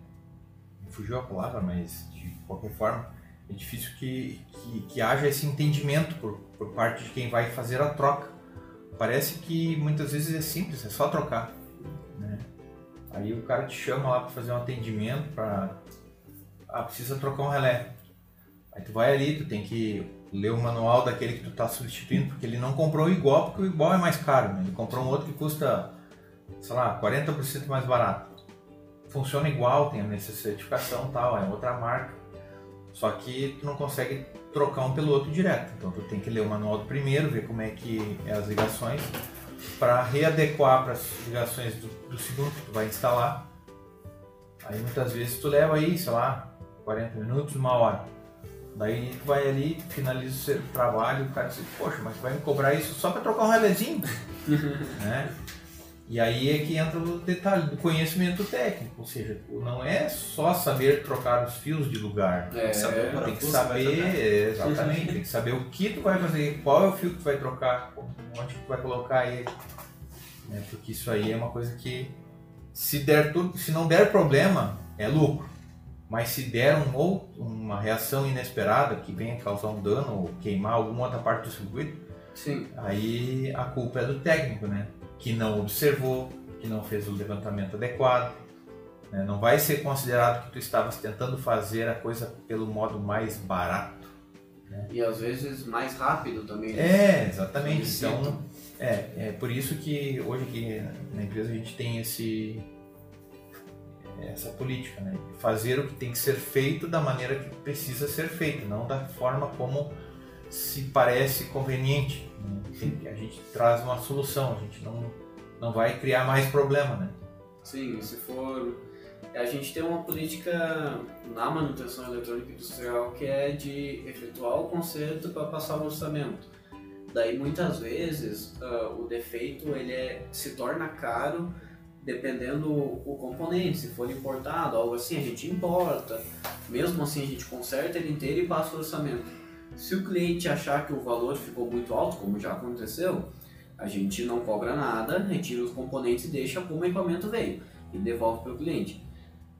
me fugiu a palavra, mas de qualquer forma, é difícil que, que, que haja esse entendimento por, por parte de quem vai fazer a troca. Parece que muitas vezes é simples, é só trocar. Né? Aí o cara te chama lá para fazer um atendimento, para ah, precisa trocar um relé. Aí tu vai ali, tu tem que ler o manual daquele que tu está substituindo, porque ele não comprou igual, porque o igual é mais caro. Né? Ele comprou um outro que custa, sei lá, 40% mais barato. Funciona igual, tem a certificação tal, é outra marca. Só que tu não consegue trocar um pelo outro direto. Então tu tem que ler o manual do primeiro, ver como é que é as ligações, para readequar para as ligações do, do segundo que tu vai instalar. Aí muitas vezes tu leva aí, sei lá, 40 minutos, uma hora. Daí tu vai ali, finaliza o seu trabalho, o cara diz, poxa, mas vai me cobrar isso só para trocar um relézinho? *laughs* né? E aí é que entra o detalhe do conhecimento técnico, ou seja, não é só saber trocar os fios de lugar. É, saber tem que saber, vai trocar. exatamente, tem que saber o que tu vai fazer, qual é o fio que tu vai trocar, onde que tu vai colocar ele. Né? Porque isso aí é uma coisa que se der tudo, se não der problema, é lucro. Mas se der um ou uma reação inesperada que venha causar um dano ou queimar alguma outra parte do circuito, Sim. aí a culpa é do técnico, né? Que não observou, que não fez o levantamento adequado. né? Não vai ser considerado que tu estavas tentando fazer a coisa pelo modo mais barato. E às vezes mais rápido também. né? É, exatamente. Então, é, é por isso que hoje aqui na empresa a gente tem esse essa política, né? Fazer o que tem que ser feito da maneira que precisa ser feito, não da forma como se parece conveniente. né? A gente traz uma solução, a gente não, não vai criar mais problema, né? Sim, se for. A gente tem uma política na manutenção eletrônica industrial que é de efetuar o conserto para passar o orçamento. Daí muitas vezes ah, o defeito ele é, se torna caro dependendo o componente. Se for importado, algo assim, a gente importa. Mesmo assim a gente conserta ele inteiro e passa o orçamento. Se o cliente achar que o valor ficou muito alto, como já aconteceu, a gente não cobra nada, retira os componentes e deixa como o equipamento veio e devolve para o cliente.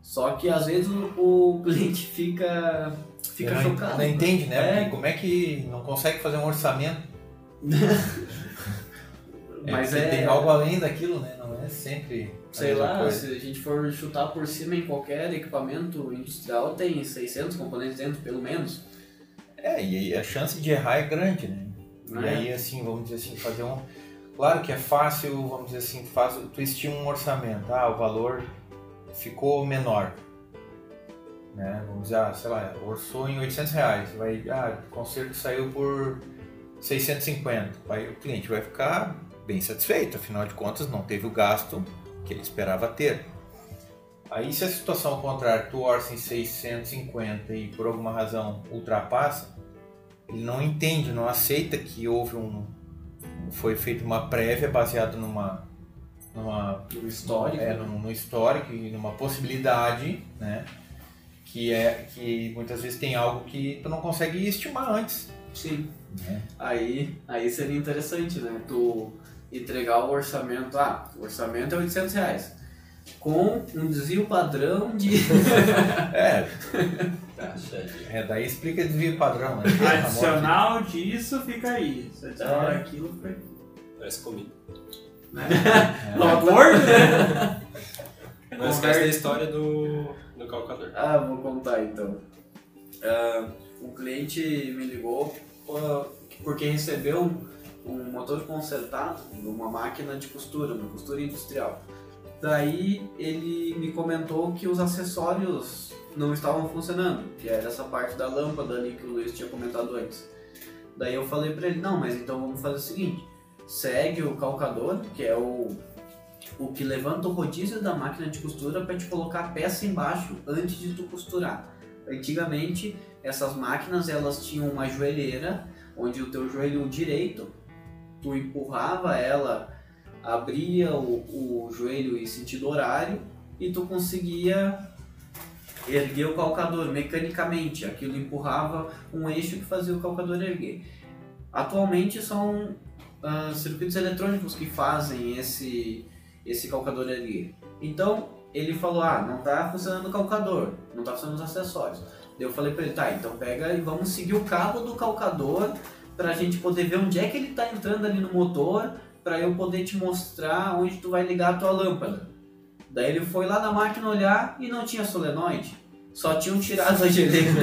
Só que às vezes o, o cliente *laughs* fica, fica não, chocado. Não entende, né? É. Como é que não consegue fazer um orçamento? *laughs* Mas porque é, tem algo além daquilo, né? Não é sempre sei lá, coisa. se a gente for chutar por cima em qualquer equipamento industrial, tem 600 componentes dentro, pelo menos. É, e aí a chance de errar é grande, né? E É. aí, assim, vamos dizer assim, fazer um. Claro que é fácil, vamos dizer assim, faz, tu estima um orçamento, ah, o valor ficou menor. Né? Vamos dizer, ah, sei lá, orçou em 800 reais, vai, ah, o conserto saiu por 650. Aí o cliente vai ficar bem satisfeito, afinal de contas não teve o gasto que ele esperava ter. Aí se a situação ao contrário, tu orça em 650 e por alguma razão ultrapassa, ele não entende, não aceita que houve um foi feita uma prévia baseada numa numa No histórico. é, no, histórico e numa possibilidade, né? Que é que muitas vezes tem algo que tu não consegue estimar antes. Sim. Né? Aí, aí seria interessante, né? Tu entregar o orçamento. Ah, o orçamento é 800 reais. Com um desvio padrão de. *laughs* É. *laughs* é, daí explica desvio padrão, né? *laughs* Adicional disso fica aí. Se adicional É. aquilo fica aqui. Parece comida. *laughs* É. Não acordo, né? Não esquece da história do, do calcador. Ah, vou contar então. Ah, um cliente me ligou porque recebeu um, um motor consertado numa máquina de costura, uma costura industrial. Daí ele me comentou que os acessórios não estavam funcionando, que era essa parte da lâmpada ali que o Luiz tinha comentado antes. Daí eu falei pra ele, não, mas então vamos fazer o seguinte, segue o calcador, que é o, o que levanta o rodízio da máquina de costura para te colocar a peça embaixo antes de tu costurar. Antigamente, essas máquinas elas tinham uma joelheira, onde o teu joelho direito, tu empurrava ela, abria o, o joelho em sentido horário e tu conseguia erguer o calcador mecanicamente. Aquilo empurrava um eixo que fazia o calcador erguer. Atualmente são ah, circuitos eletrônicos que fazem esse, esse calcador erguer. Então ele falou: ah, não está funcionando o calcador, não está funcionando os acessórios. Eu falei pra ele, tá, então pega e vamos seguir o cabo do calcador pra gente poder ver onde é que ele tá entrando ali no motor, pra eu poder te mostrar onde tu vai ligar a tua lâmpada. Daí ele foi lá na máquina olhar e não tinha solenoide. Só tinham tirado *laughs* a geleira.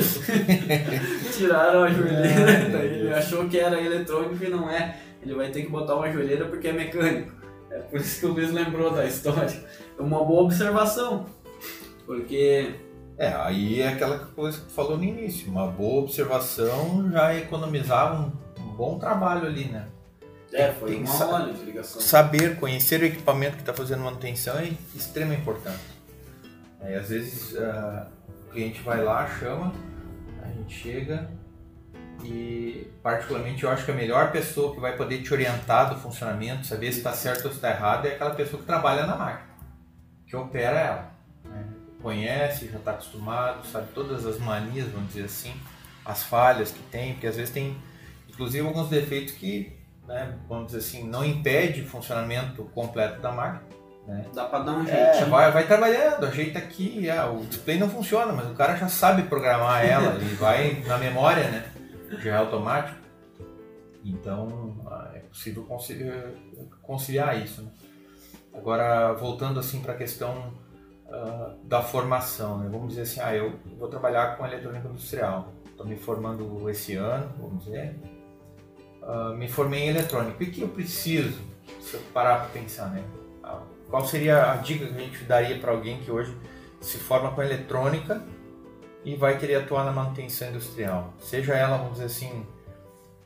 *laughs* Tiraram a joelheira, daí ele achou que era eletrônico e não é. Ele vai ter que botar uma joelheira porque é mecânico. É por isso que o Luiz lembrou da história. É uma boa observação. Porque É, aí é aquela coisa que tu falou no início. Uma boa observação já economizava um, um bom trabalho ali, né? É, foi Tem sa- hora de ligação. Saber, conhecer o equipamento que está fazendo manutenção é extremamente importante. Aí às vezes ah, o cliente vai lá, chama, a gente chega e particularmente eu acho que a melhor pessoa que vai poder te orientar do funcionamento, saber se está certo ou se está errado, é aquela pessoa que trabalha na máquina, que opera ela. né? Conhece, já está acostumado, sabe todas as manias, vamos dizer assim, as falhas que tem, porque às vezes tem inclusive alguns defeitos que né, vamos dizer assim, não impede o funcionamento completo da máquina. Dá pra dar um É, jeitinho. vai, vai trabalhando, ajeita aqui, ah, o display não funciona, mas o cara já sabe programar *laughs* ela, ele vai na memória, né? Já é automático. Então ah, é possível conciliar, isso. Né? Agora, voltando assim para a questão ah, da formação, né? vamos dizer assim, ah, eu vou trabalhar com eletrônica industrial, estou me formando esse ano, vamos dizer, Ah, me formei em eletrônica, o que eu preciso, se eu parar para pensar, né? Ah, Qual seria a dica que a gente daria para alguém que hoje se forma com eletrônica e vai querer atuar na manutenção industrial? Seja ela, vamos dizer assim,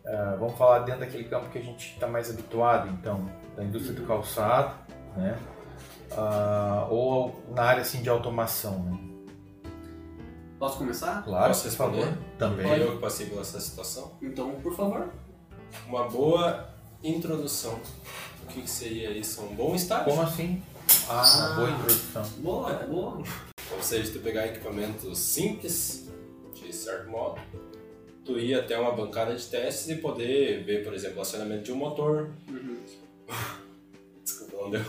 ah, vamos falar dentro daquele campo que a gente está mais habituado, então, da indústria do calçado, né? Ah, ou na área assim de automação, né? Posso começar? Claro, Posso por favor. Também. Foi eu que passei por essa situação. Então, por favor. Uma boa introdução. O que, que seria isso? Um bom estágio? Como assim? Ah, uma boa introdução. Boa, boa. Ou seja, tu pegar equipamentos simples, de certo modo, tu ir até uma bancada de testes e poder ver, por exemplo, o acionamento de um motor. Uhum. Desculpa, não deu.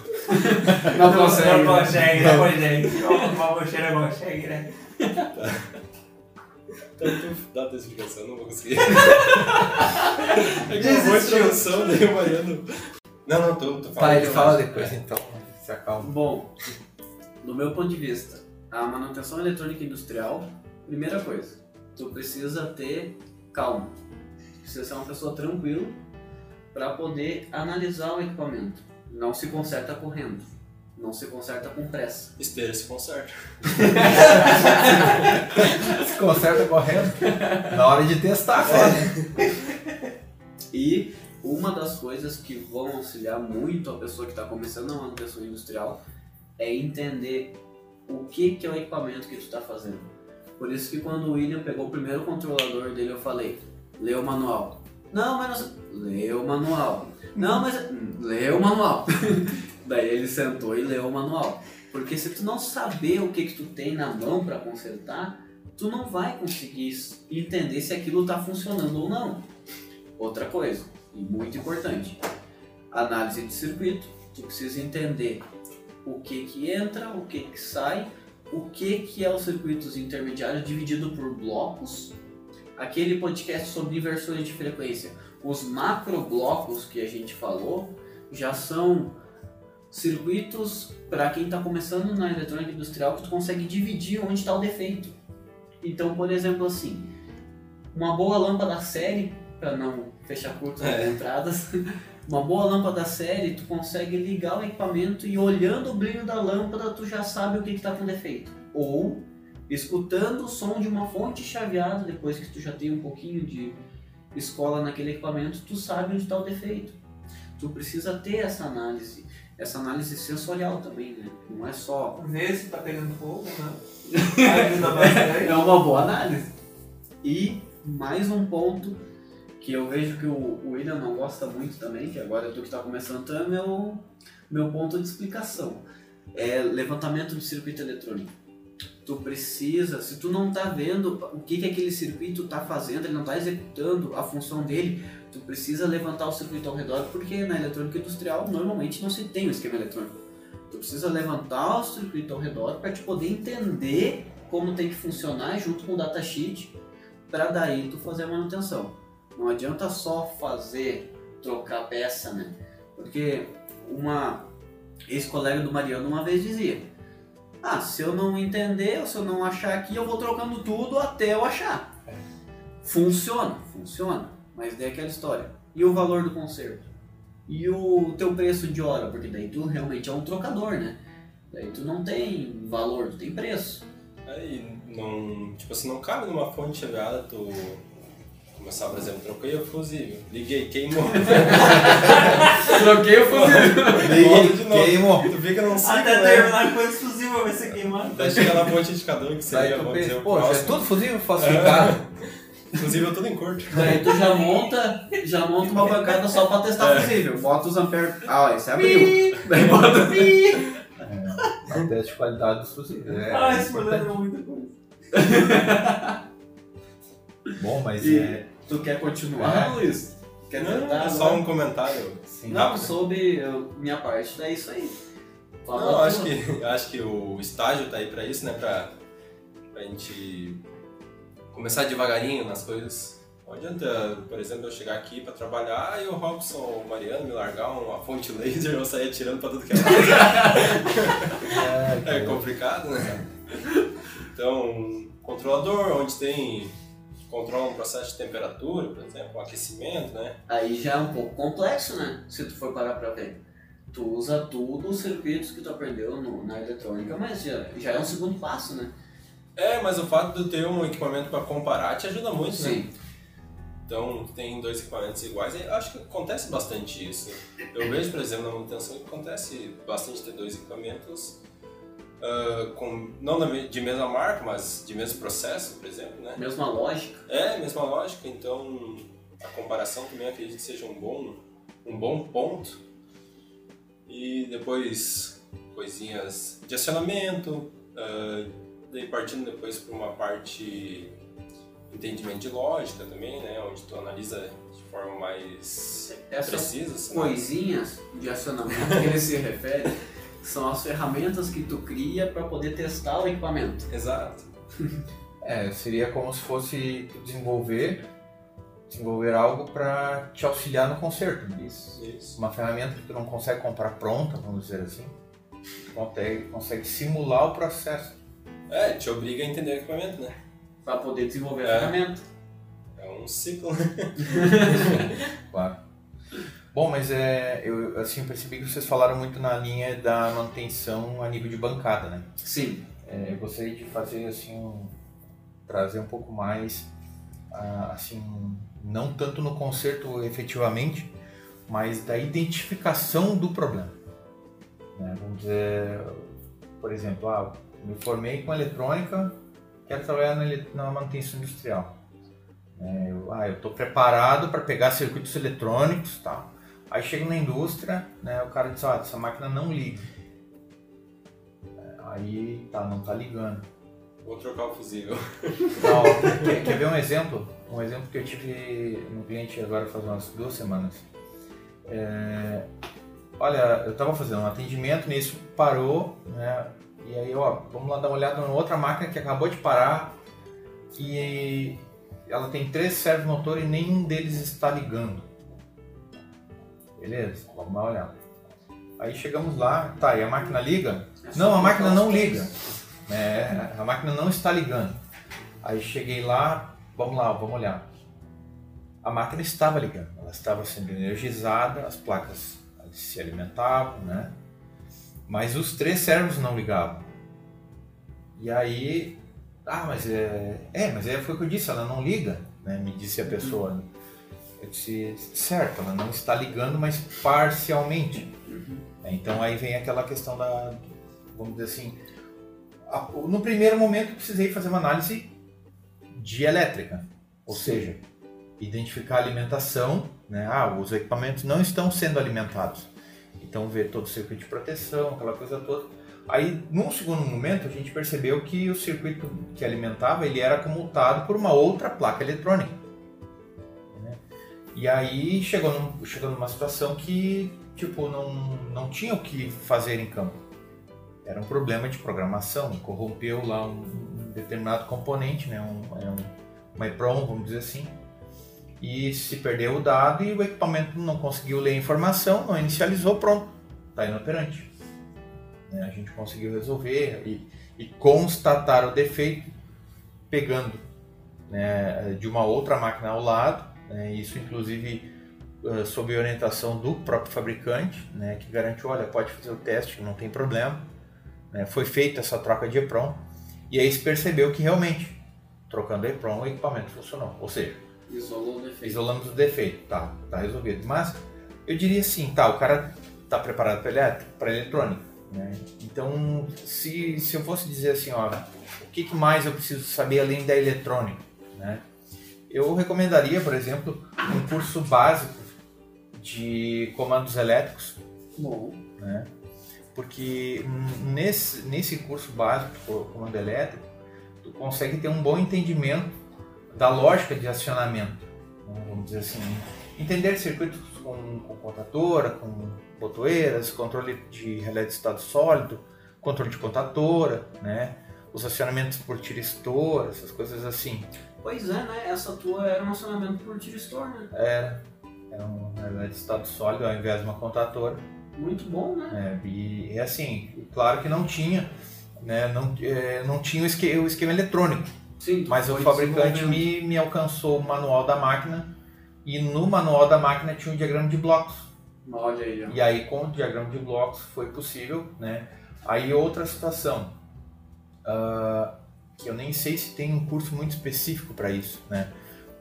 Não Não consegue. consegue, não consegue. Uma bocheira consegue, né? *laughs* Então tu dá a tua explicação, eu não vou conseguir. *laughs* é que uma boa introdução, daí o Mariano... Não, não, tu, tu fala. Tá, ele fala depois então. Se acalma. Bom, do meu ponto de vista, a manutenção eletrônica industrial, primeira coisa, tu precisa ter calma. Tu precisa ser uma pessoa tranquila para poder analisar o equipamento. Não se conserta correndo. Não se conserta com pressa. Esteira se conserta. Se conserta correndo. Na hora de testar, né? E uma das coisas que vão auxiliar muito a pessoa que está começando a manutenção industrial é entender o que, que é o equipamento que tu está fazendo. Por isso que quando o William pegou o primeiro controlador dele, eu falei, lê o manual. Não, mas não... lê o manual. Não, mas hum, lê o manual. *laughs* Daí ele sentou e leu o manual. Porque se tu não saber o que, que tu tem na mão para consertar, tu não vai conseguir entender se aquilo está funcionando ou não. Outra coisa, e muito importante, análise de circuito. Tu precisa entender o que que entra, o que que sai, o que que é os circuitos intermediários dividido por blocos. Aquele podcast sobre inversões de frequência, os macroblocos que a gente falou, já são circuitos para quem está começando na eletrônica industrial que tu consegue dividir onde está o defeito. Então, por exemplo, assim, uma boa lâmpada série, para não fechar curto as É. entradas, *laughs* uma boa lâmpada série, tu consegue ligar o equipamento e olhando o brilho da lâmpada, tu já sabe o que está com defeito. Ou escutando o som de uma fonte chaveada, depois que tu já tem um pouquinho de escola naquele equipamento, tu sabe onde está o defeito. Tu precisa ter essa análise, essa análise sensorial também, né? Não é só Vê se tá pegando fogo, né? *laughs* Ajuda bastante. é uma boa análise. E mais um ponto que eu vejo que o William não gosta muito também, que agora tu que está começando, então é meu, meu ponto de explicação. É levantamento de circuito eletrônico. Tu precisa, se tu não tá vendo o que, que aquele circuito tá fazendo, ele não tá executando a função dele, tu precisa levantar o circuito ao redor, porque na eletrônica industrial normalmente não se tem o esquema eletrônico. Tu precisa levantar o circuito ao redor para te poder entender como tem que funcionar junto com o datasheet para daí tu fazer a manutenção. Não adianta só fazer, trocar peça, né? Porque uma ex-colega do Mariano uma vez dizia: Ah, se eu não entender, se eu não achar aqui, eu vou trocando tudo até eu achar. Funciona, funciona, mas daí é aquela história. E o valor do conserto? E o teu preço de hora? Porque daí tu realmente é um trocador, né? Daí tu não tem valor, tu tem preço. Aí não. Tipo assim, não cabe numa fonte chaveada tu começar, por exemplo, troquei o fusível, liguei, queimou. *laughs* Troquei o fusível. Volta de novo. Queimou. Tu fica num ciclo, Até né? terminar com esse fusível vai ser queimado. Daí chega na ponte indicador que seria, vamos dizer, o poxa, é próximo. tudo fusível falsificado. *laughs* Fusível tudo em curto. Daí tu já monta, já monta uma bancada só pra testar fusível. Bota os amperes. Ah, esse abriu. *laughs* Daí bota. É um teste de qualidade dos fusíveis. *laughs* É, Ah, é isso me importante. lembra muita coisa. Bom, mas E é. tu quer continuar, É. Luiz? Quer Não, tentar? é só agora? um comentário. Sim, Não, rápido. sobre eu- minha parte, é isso aí. Fala Não, eu acho que, eu acho que o estágio tá aí pra isso, né? Pra, pra gente começar devagarinho nas coisas. Não adianta, por exemplo, eu chegar aqui pra trabalhar e o Robson ou o Mariano me largar uma fonte laser e eu sair atirando pra tudo que é lado. *laughs* É complicado, né? Então, controlador, onde tem controla um processo de temperatura, por exemplo, um aquecimento, né? Aí já é um pouco complexo, né? Se tu for parar pra ver. Tu usa tudo os circuitos que tu aprendeu no- na eletrônica, mas já, já é um segundo passo, né? É, mas o fato de ter um equipamento para comparar te ajuda muito, né? Sim. Então, tem dois equipamentos iguais, acho que acontece bastante isso. Eu vejo, por exemplo, na manutenção que acontece bastante ter dois equipamentos ah, com, não de mesma marca, mas de mesmo processo, por exemplo, né? Mesma lógica. É, mesma lógica, então a comparação também acredito que seja um bom, um bom ponto. E depois coisinhas de acionamento, ah, daí partindo depois para uma parte entendimento de lógica também, né? Onde tu analisa de forma mais Essas precisa. assim, coisinhas de acionamento que ele se refere *laughs* são as ferramentas que tu cria para poder testar o equipamento. Exato. É, seria como se fosse tu desenvolver, desenvolver algo para te auxiliar no conserto. né? Isso. Isso. Uma ferramenta que tu não consegue comprar pronta, vamos dizer assim, tu consegue, consegue simular o processo. É, te obriga a entender o equipamento, né? Para poder desenvolver a É. ferramenta. É um ciclo, né? *laughs* Claro. Bom, mas é, eu assim percebi que vocês falaram muito na linha da manutenção a nível de bancada, né? Sim. É, eu gostaria de fazer assim, um- trazer um pouco mais, ah, assim, não tanto no conserto efetivamente, mas da identificação do problema. né? Vamos dizer, por exemplo, ah, me formei com eletrônica, quero trabalhar na, na manutenção industrial. né? eu, ah, eu estou preparado para pegar circuitos eletrônicos, tá? Aí chego na indústria, né, o cara diz, ah, essa máquina não liga. Aí tá, não tá ligando. Vou trocar o fusível. Não, *laughs* quer, quer ver um exemplo? Um exemplo que eu tive no cliente agora faz umas duas semanas. É, olha, eu estava fazendo um atendimento, nisso parou, né? E aí, ó, vamos lá dar uma olhada na outra máquina que acabou de parar e ela tem três servomotores e nenhum deles está ligando. Beleza, vamos lá olhar. Aí chegamos lá, tá, e a máquina liga? Não, a máquina não liga. É, a máquina não está ligando. Aí cheguei lá, vamos lá, vamos olhar. A máquina estava ligando, ela estava sendo energizada, as placas se alimentavam, né? Mas os três servos não ligavam. E aí, ah, mas é, é, mas é, foi o que eu disse, ela não liga, né? Me disse a pessoa. Eu disse, certo, ela não está ligando, mas parcialmente. Então aí vem aquela questão da, vamos dizer assim, no primeiro momento precisei fazer uma análise de elétrica, ou seja, identificar a alimentação, né? Ah, os equipamentos não estão sendo alimentados. Então ver todo o circuito de proteção, aquela coisa toda. Aí, num segundo momento, a gente percebeu que o circuito que alimentava ele era comutado por uma outra placa eletrônica. né? E aí chegou, num, chegou numa situação que tipo não, não tinha o que fazer em campo. Era um problema de programação, corrompeu lá um, um determinado componente, né? Um, é um, uma EPROM, vamos dizer assim. E se perdeu o dado e o equipamento não conseguiu ler a informação, não inicializou, pronto, está inoperante. Né? A gente conseguiu resolver e, e constatar o defeito pegando né, de uma outra máquina ao lado, né? isso inclusive uh, sob orientação do próprio fabricante, né, que garantiu, olha, pode fazer o teste, não tem problema. Né? Foi feita essa troca de EPROM e aí se percebeu que realmente, trocando EPROM, o equipamento funcionou. Ou seja, Isolou o defeito. isolamos o defeito, tá, tá resolvido. Mas eu diria assim, tá, o cara tá preparado para eletrônica, né? Então, se, se eu fosse dizer assim, ó, o que, que mais eu preciso saber além da eletrônica, né? Eu recomendaria, por exemplo, um curso básico de comandos elétricos, Bom, né? Porque nesse, nesse curso básico de comando elétrico, tu consegue ter um bom entendimento da lógica de acionamento, né? vamos dizer assim, entender circuitos com, com contatora, com botoeiras, controle de relé de estado sólido, controle de contatora, né? Os acionamentos por tiristor, essas coisas assim. pois é, né? Essa tua era um acionamento por tiristor, né? Era, era um relé de estado sólido ao invés de uma contatora. Muito bom, né? É, e, e assim, claro que não tinha, né, não, é, não tinha o esquema, o esquema eletrônico, Sim, mas o fabricante me, me alcançou o manual da máquina e no manual da máquina tinha um diagrama de blocos. Olha aí, ó. E aí com o diagrama de blocos foi possível, né? Aí outra situação, ah, que eu nem sei se tem um curso muito específico para isso, né?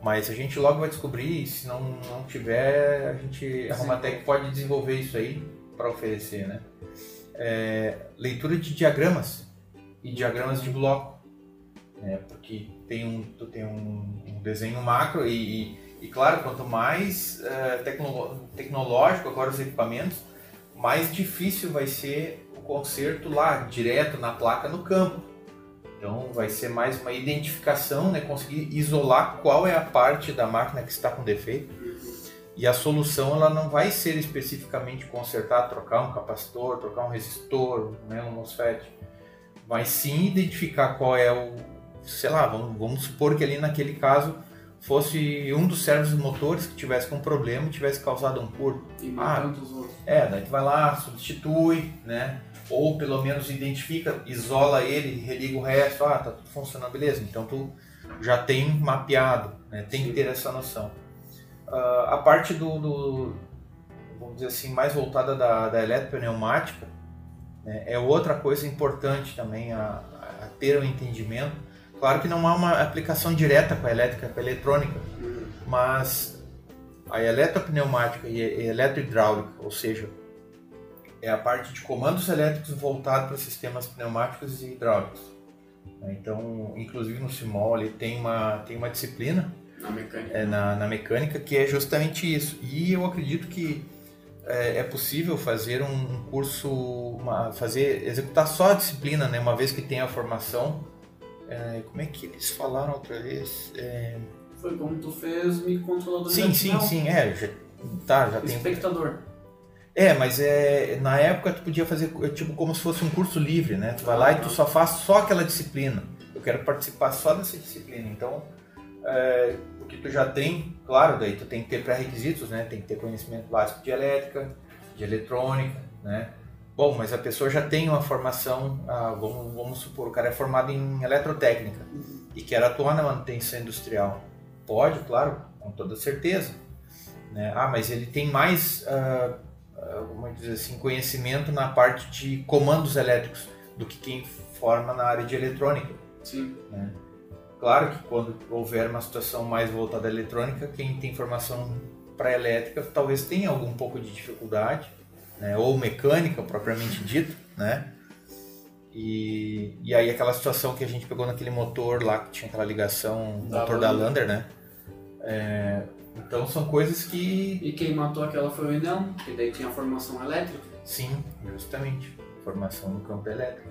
Mas a gente logo vai descobrir, e se não, não tiver, a gente, a. Romatec pode desenvolver isso aí para oferecer, né? É, leitura de diagramas e diagramas de bloco, né? Porque tem um, tu tem um, um desenho macro e, e, e, claro, quanto mais eh, tecno- tecnológico agora os equipamentos, mais difícil vai ser o conserto lá, direto na placa no campo. Então vai ser mais uma identificação, né? conseguir isolar qual é a parte da máquina que está com defeito. E a solução ela não vai ser especificamente consertar, trocar um capacitor, trocar um resistor, né? um MOSFET. Mas sim identificar qual é o, sei lá, vamos, vamos supor que ali naquele caso fosse um dos servos motores que tivesse com problema e tivesse causado um curto. E Ah. matando os outros. É, daí tu vai lá, substitui, né? Ou pelo menos identifica, isola ele, religa o resto, ah, tá tudo funcionando, beleza. Então tu já tem mapeado, né? Tem que ter essa noção. Ah, a parte do, do, vamos dizer assim, mais voltada da, da eletropneumática, né? é outra coisa importante também a, a ter o entendimento. Claro que não há uma aplicação direta com a elétrica, com a eletrônica, Uhum. mas a eletropneumática e a eletrohidráulica, ou seja, é a parte de comandos elétricos voltado para sistemas pneumáticos e hidráulicos. né? Então, inclusive no CIMOL ele tem uma, tem uma disciplina Na mecânica. é, na, na mecânica que é justamente isso. E eu acredito que é, é possível fazer um, um curso, uma, fazer, executar só a disciplina, né? uma vez que tem a formação. É, como é que eles falaram outra vez? É, Foi como tu fez microcontrolador sim, sim, elétrico, sim, é, já, tá, já tem. Espectador. É, mas é, na época tu podia fazer é, tipo como se fosse um curso livre, né? Tu vai lá e tu só faz só aquela disciplina. Eu quero participar só dessa disciplina. Então, é, porque tu já tem, claro, daí tu tem que ter pré-requisitos, né? Tem que ter conhecimento básico de elétrica, de eletrônica, né? Bom, mas a pessoa já tem uma formação, ah, vamos, vamos supor, o cara é formado em eletrotécnica e quer atuar na manutenção industrial. Pode, claro, com toda certeza. Né? Ah, mas ele tem mais ah, ah, vamos dizer assim, conhecimento na parte de comandos elétricos do que quem forma na área de eletrônica. Sim. Claro que quando houver uma situação mais voltada à eletrônica, quem tem formação para elétrica talvez tenha algum pouco de dificuldade, né? ou mecânica propriamente dito, né? E, e aí aquela situação que a gente pegou naquele motor lá que tinha aquela ligação, Da motor da Lander. Né? É, então são coisas que E quem matou aquela foi o Enel, que daí tinha formação elétrica. Sim, justamente. Formação no campo elétrico.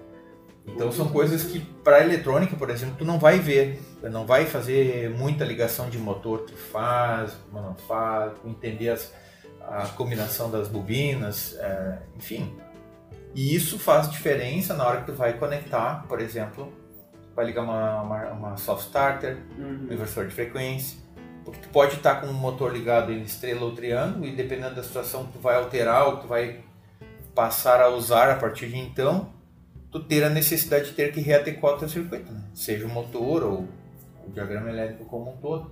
Então são coisas que para eletrônica, por exemplo, tu não vai ver, não vai fazer muita ligação de motor, tu faz, mas não faz, entender as- a combinação das bobinas, é, enfim. E isso faz diferença na hora que tu vai conectar, por exemplo, vai ligar uma, uma, uma soft starter, Uhum. um inversor de frequência. Porque tu pode estar com o motor ligado em estrela ou triângulo e dependendo da situação tu vai alterar ou tu vai passar a usar a partir de então, tu ter a necessidade de ter que readequar o teu circuito, né? seja o motor ou o diagrama elétrico como um todo.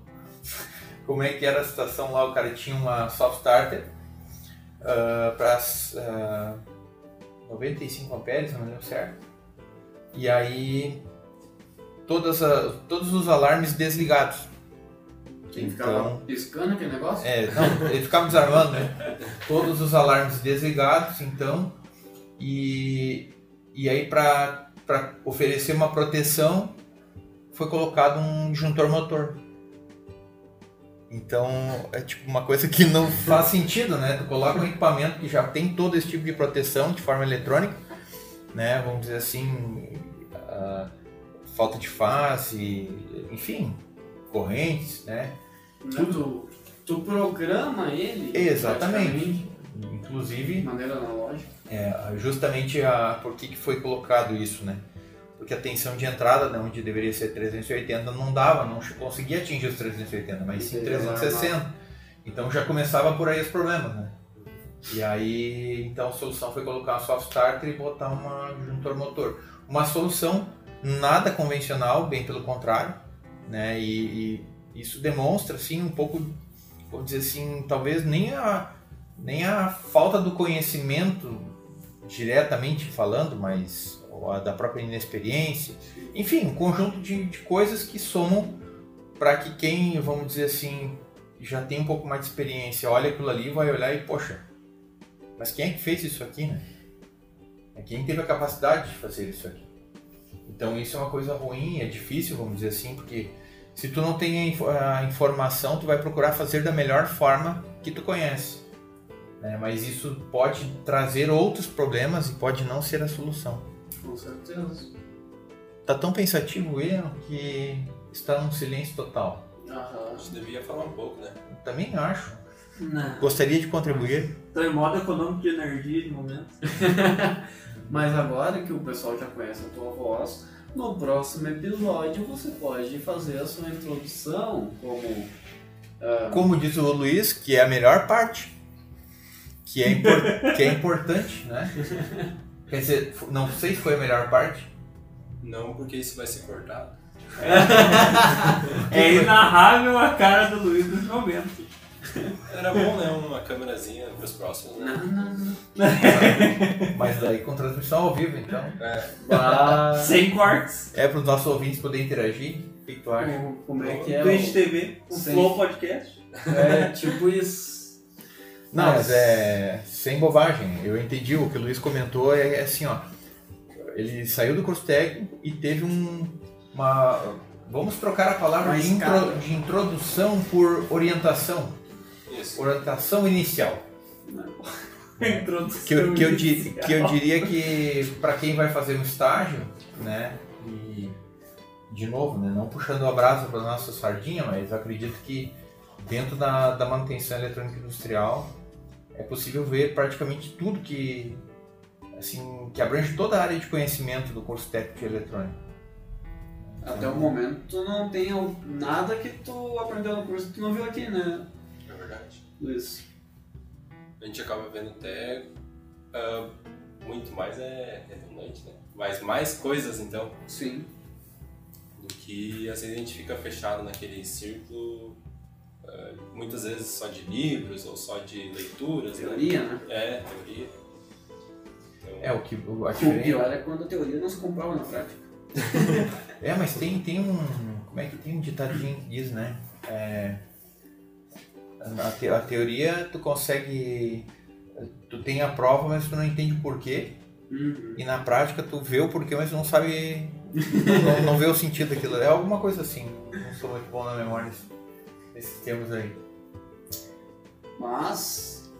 Como é que era a situação lá? O cara tinha uma soft starter para 95 amperes, não lembro certo. E aí todas a- todos os alarmes desligados. Quem ficava piscando aquele negócio? É, não, ele ficava desarmando, né? *laughs* Todos os alarmes desligados, então, e, e aí para oferecer uma proteção foi colocado um disjuntor motor. Então é tipo uma coisa que não *laughs* faz sentido, né? Tu coloca um equipamento que já tem todo esse tipo de proteção de forma eletrônica, né? Vamos dizer assim, falta de fase, enfim, correntes, né? Tudo. Tu programa ele. Exatamente. Inclusive, De maneira analógica. É, justamente a, por que, que foi colocado isso, né? Porque a tensão de entrada, né, onde deveria ser 380, não dava, não conseguia atingir os 380, mas sim Entendi. 360. Então já começava por aí os problemas, né? E aí, então a solução foi colocar uma soft starter e botar uma juntor motor. Uma solução nada convencional, bem pelo contrário, né? E, e isso demonstra, assim, um pouco, vamos dizer assim, talvez nem a, nem a falta do conhecimento diretamente falando, mas ou da própria inexperiência, enfim, um conjunto de, de coisas que somam para que quem, vamos dizer assim, já tem um pouco mais de experiência, olha aquilo ali, vai olhar e, poxa, mas quem é que fez isso aqui, né? É quem teve a capacidade de fazer isso aqui. Então isso é uma coisa ruim, é difícil, vamos dizer assim, porque se tu não tem a informação, tu vai procurar fazer da melhor forma que tu conhece. né? Mas isso pode trazer outros problemas e pode não ser a solução. Com certeza. Tá tão pensativo ele que está num silêncio total. A Aham. gente devia falar um pouco, né? Também acho. Não. Gostaria de contribuir. Tô em modo econômico de energia de momento. *laughs* Mas agora que o pessoal já conhece a tua voz, no próximo episódio você pode fazer a sua introdução como. ah, Como diz o Luiz, que é a melhor parte. Que é, impor- *laughs* que é importante, né? *laughs* Quer dizer, não sei se foi a melhor parte. Não porque isso vai ser cortado. É *laughs* inarrável a cara do Luiz nesse momento. Era bom, né? Uma câmerazinha pros próximos. Né? Não, não, não. *laughs* Mas daí com transmissão ao vivo, então. É, Ah, Sem cortes. É para os nossos ouvintes poderem interagir. O que tu acha? o- como é que é? Twitch TV, o Flow Podcast. É tipo isso. Não, mas é sem bobagem. Eu entendi o que o Luiz comentou. É, é assim, ó. Ele saiu do curso técnico e teve um, uma. Vamos trocar a palavra de, intro- de introdução por orientação. isso. Orientação inicial. *laughs* Introdução Que eu, que eu, inicial. que eu diria que para quem vai fazer um estágio, né? E de novo, né, não puxando a brasa para nossa sardinha, mas acredito que dentro da, da manutenção eletrônica industrial é possível ver praticamente tudo que assim que abrange toda a área de conhecimento do curso técnico de eletrônica. Até o momento tu não tem nada que tu aprendeu no curso que tu não viu aqui, né, É verdade. Luiz? A gente acaba vendo até ah, muito mais é redundante, né? Mas mais coisas então Sim. do que vezes a gente fica fechado naquele círculo muitas vezes só de livros ou só de leituras, né? Teoria, né? É, teoria. Então, É o que o- a O diferença. pior é quando a teoria não se comprova na prática. *laughs* É, mas tem, tem um. Como é que tem um ditadinho que diz, né? É, a, te- a teoria tu consegue. Tu tem a prova, mas tu não entende o porquê. Uhum. E na prática tu vê o porquê, mas tu não sabe. não, não vê o sentido daquilo. É alguma coisa assim. Não sou muito bom na memória nesse- nesses termos aí. Mas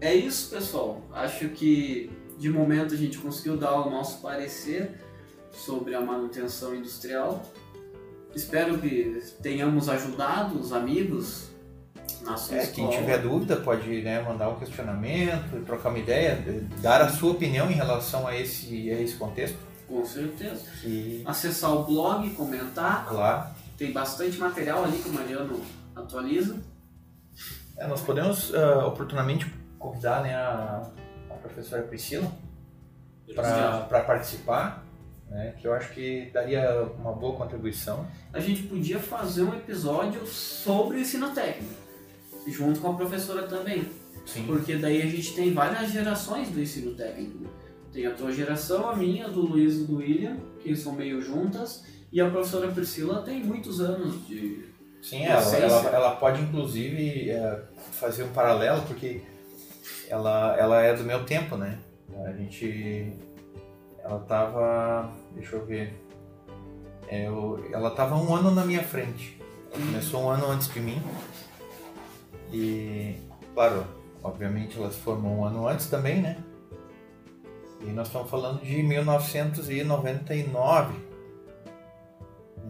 é isso, pessoal. Acho que de momento a gente conseguiu dar o nosso parecer sobre a manutenção industrial. Espero que tenhamos ajudado os amigos na sua É, quem tiver dúvida pode né, mandar um questionamento, trocar uma ideia, dar a sua opinião em relação a esse, a esse contexto. Com certeza. que, Acessar o blog, comentar. claro, Tem bastante material ali que o Mariano atualiza. é, nós podemos ah, oportunamente convidar né, a, a professora Priscila para participar, né, que eu acho que daria uma boa contribuição. A gente podia fazer um episódio sobre o ensino técnico, junto com a professora também. Sim. Porque daí a gente tem várias gerações do ensino técnico. Tem a tua geração, a minha, do Luiz e do William, que são meio juntas, e a professora Priscila tem muitos anos de. Sim, ela, ela, ela pode inclusive é, fazer um paralelo, porque ela, ela é do meu tempo, né? A gente. Ela tava. Deixa eu ver. É, eu, ela tava um ano na minha frente. Ela começou um ano antes de mim. E, claro, obviamente ela se formou um ano antes também, né? E nós estamos falando de 1999.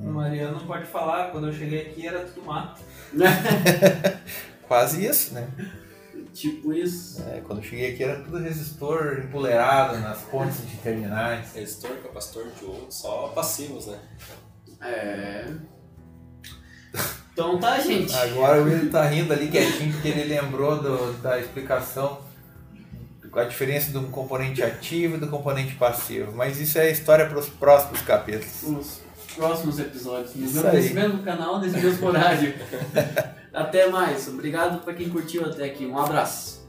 Mariano pode falar, quando eu cheguei aqui era tudo mato. *laughs* Quase isso, né? Tipo isso. É, quando eu cheguei aqui era tudo resistor empoleirado nas pontes de terminais. Resistor, capacitor, diodo, só passivos, né? É. Então tá, gente. Agora o Will tá rindo ali quietinho porque ele lembrou do- da explicação com a diferença do componente ativo e do componente passivo. Mas isso é história para os próximos capítulos. Próximos episódios. Vemos aí. nesse mesmo canal, nesse mesmo horário. *laughs* Até mais. Obrigado pra quem curtiu até aqui. Um abraço.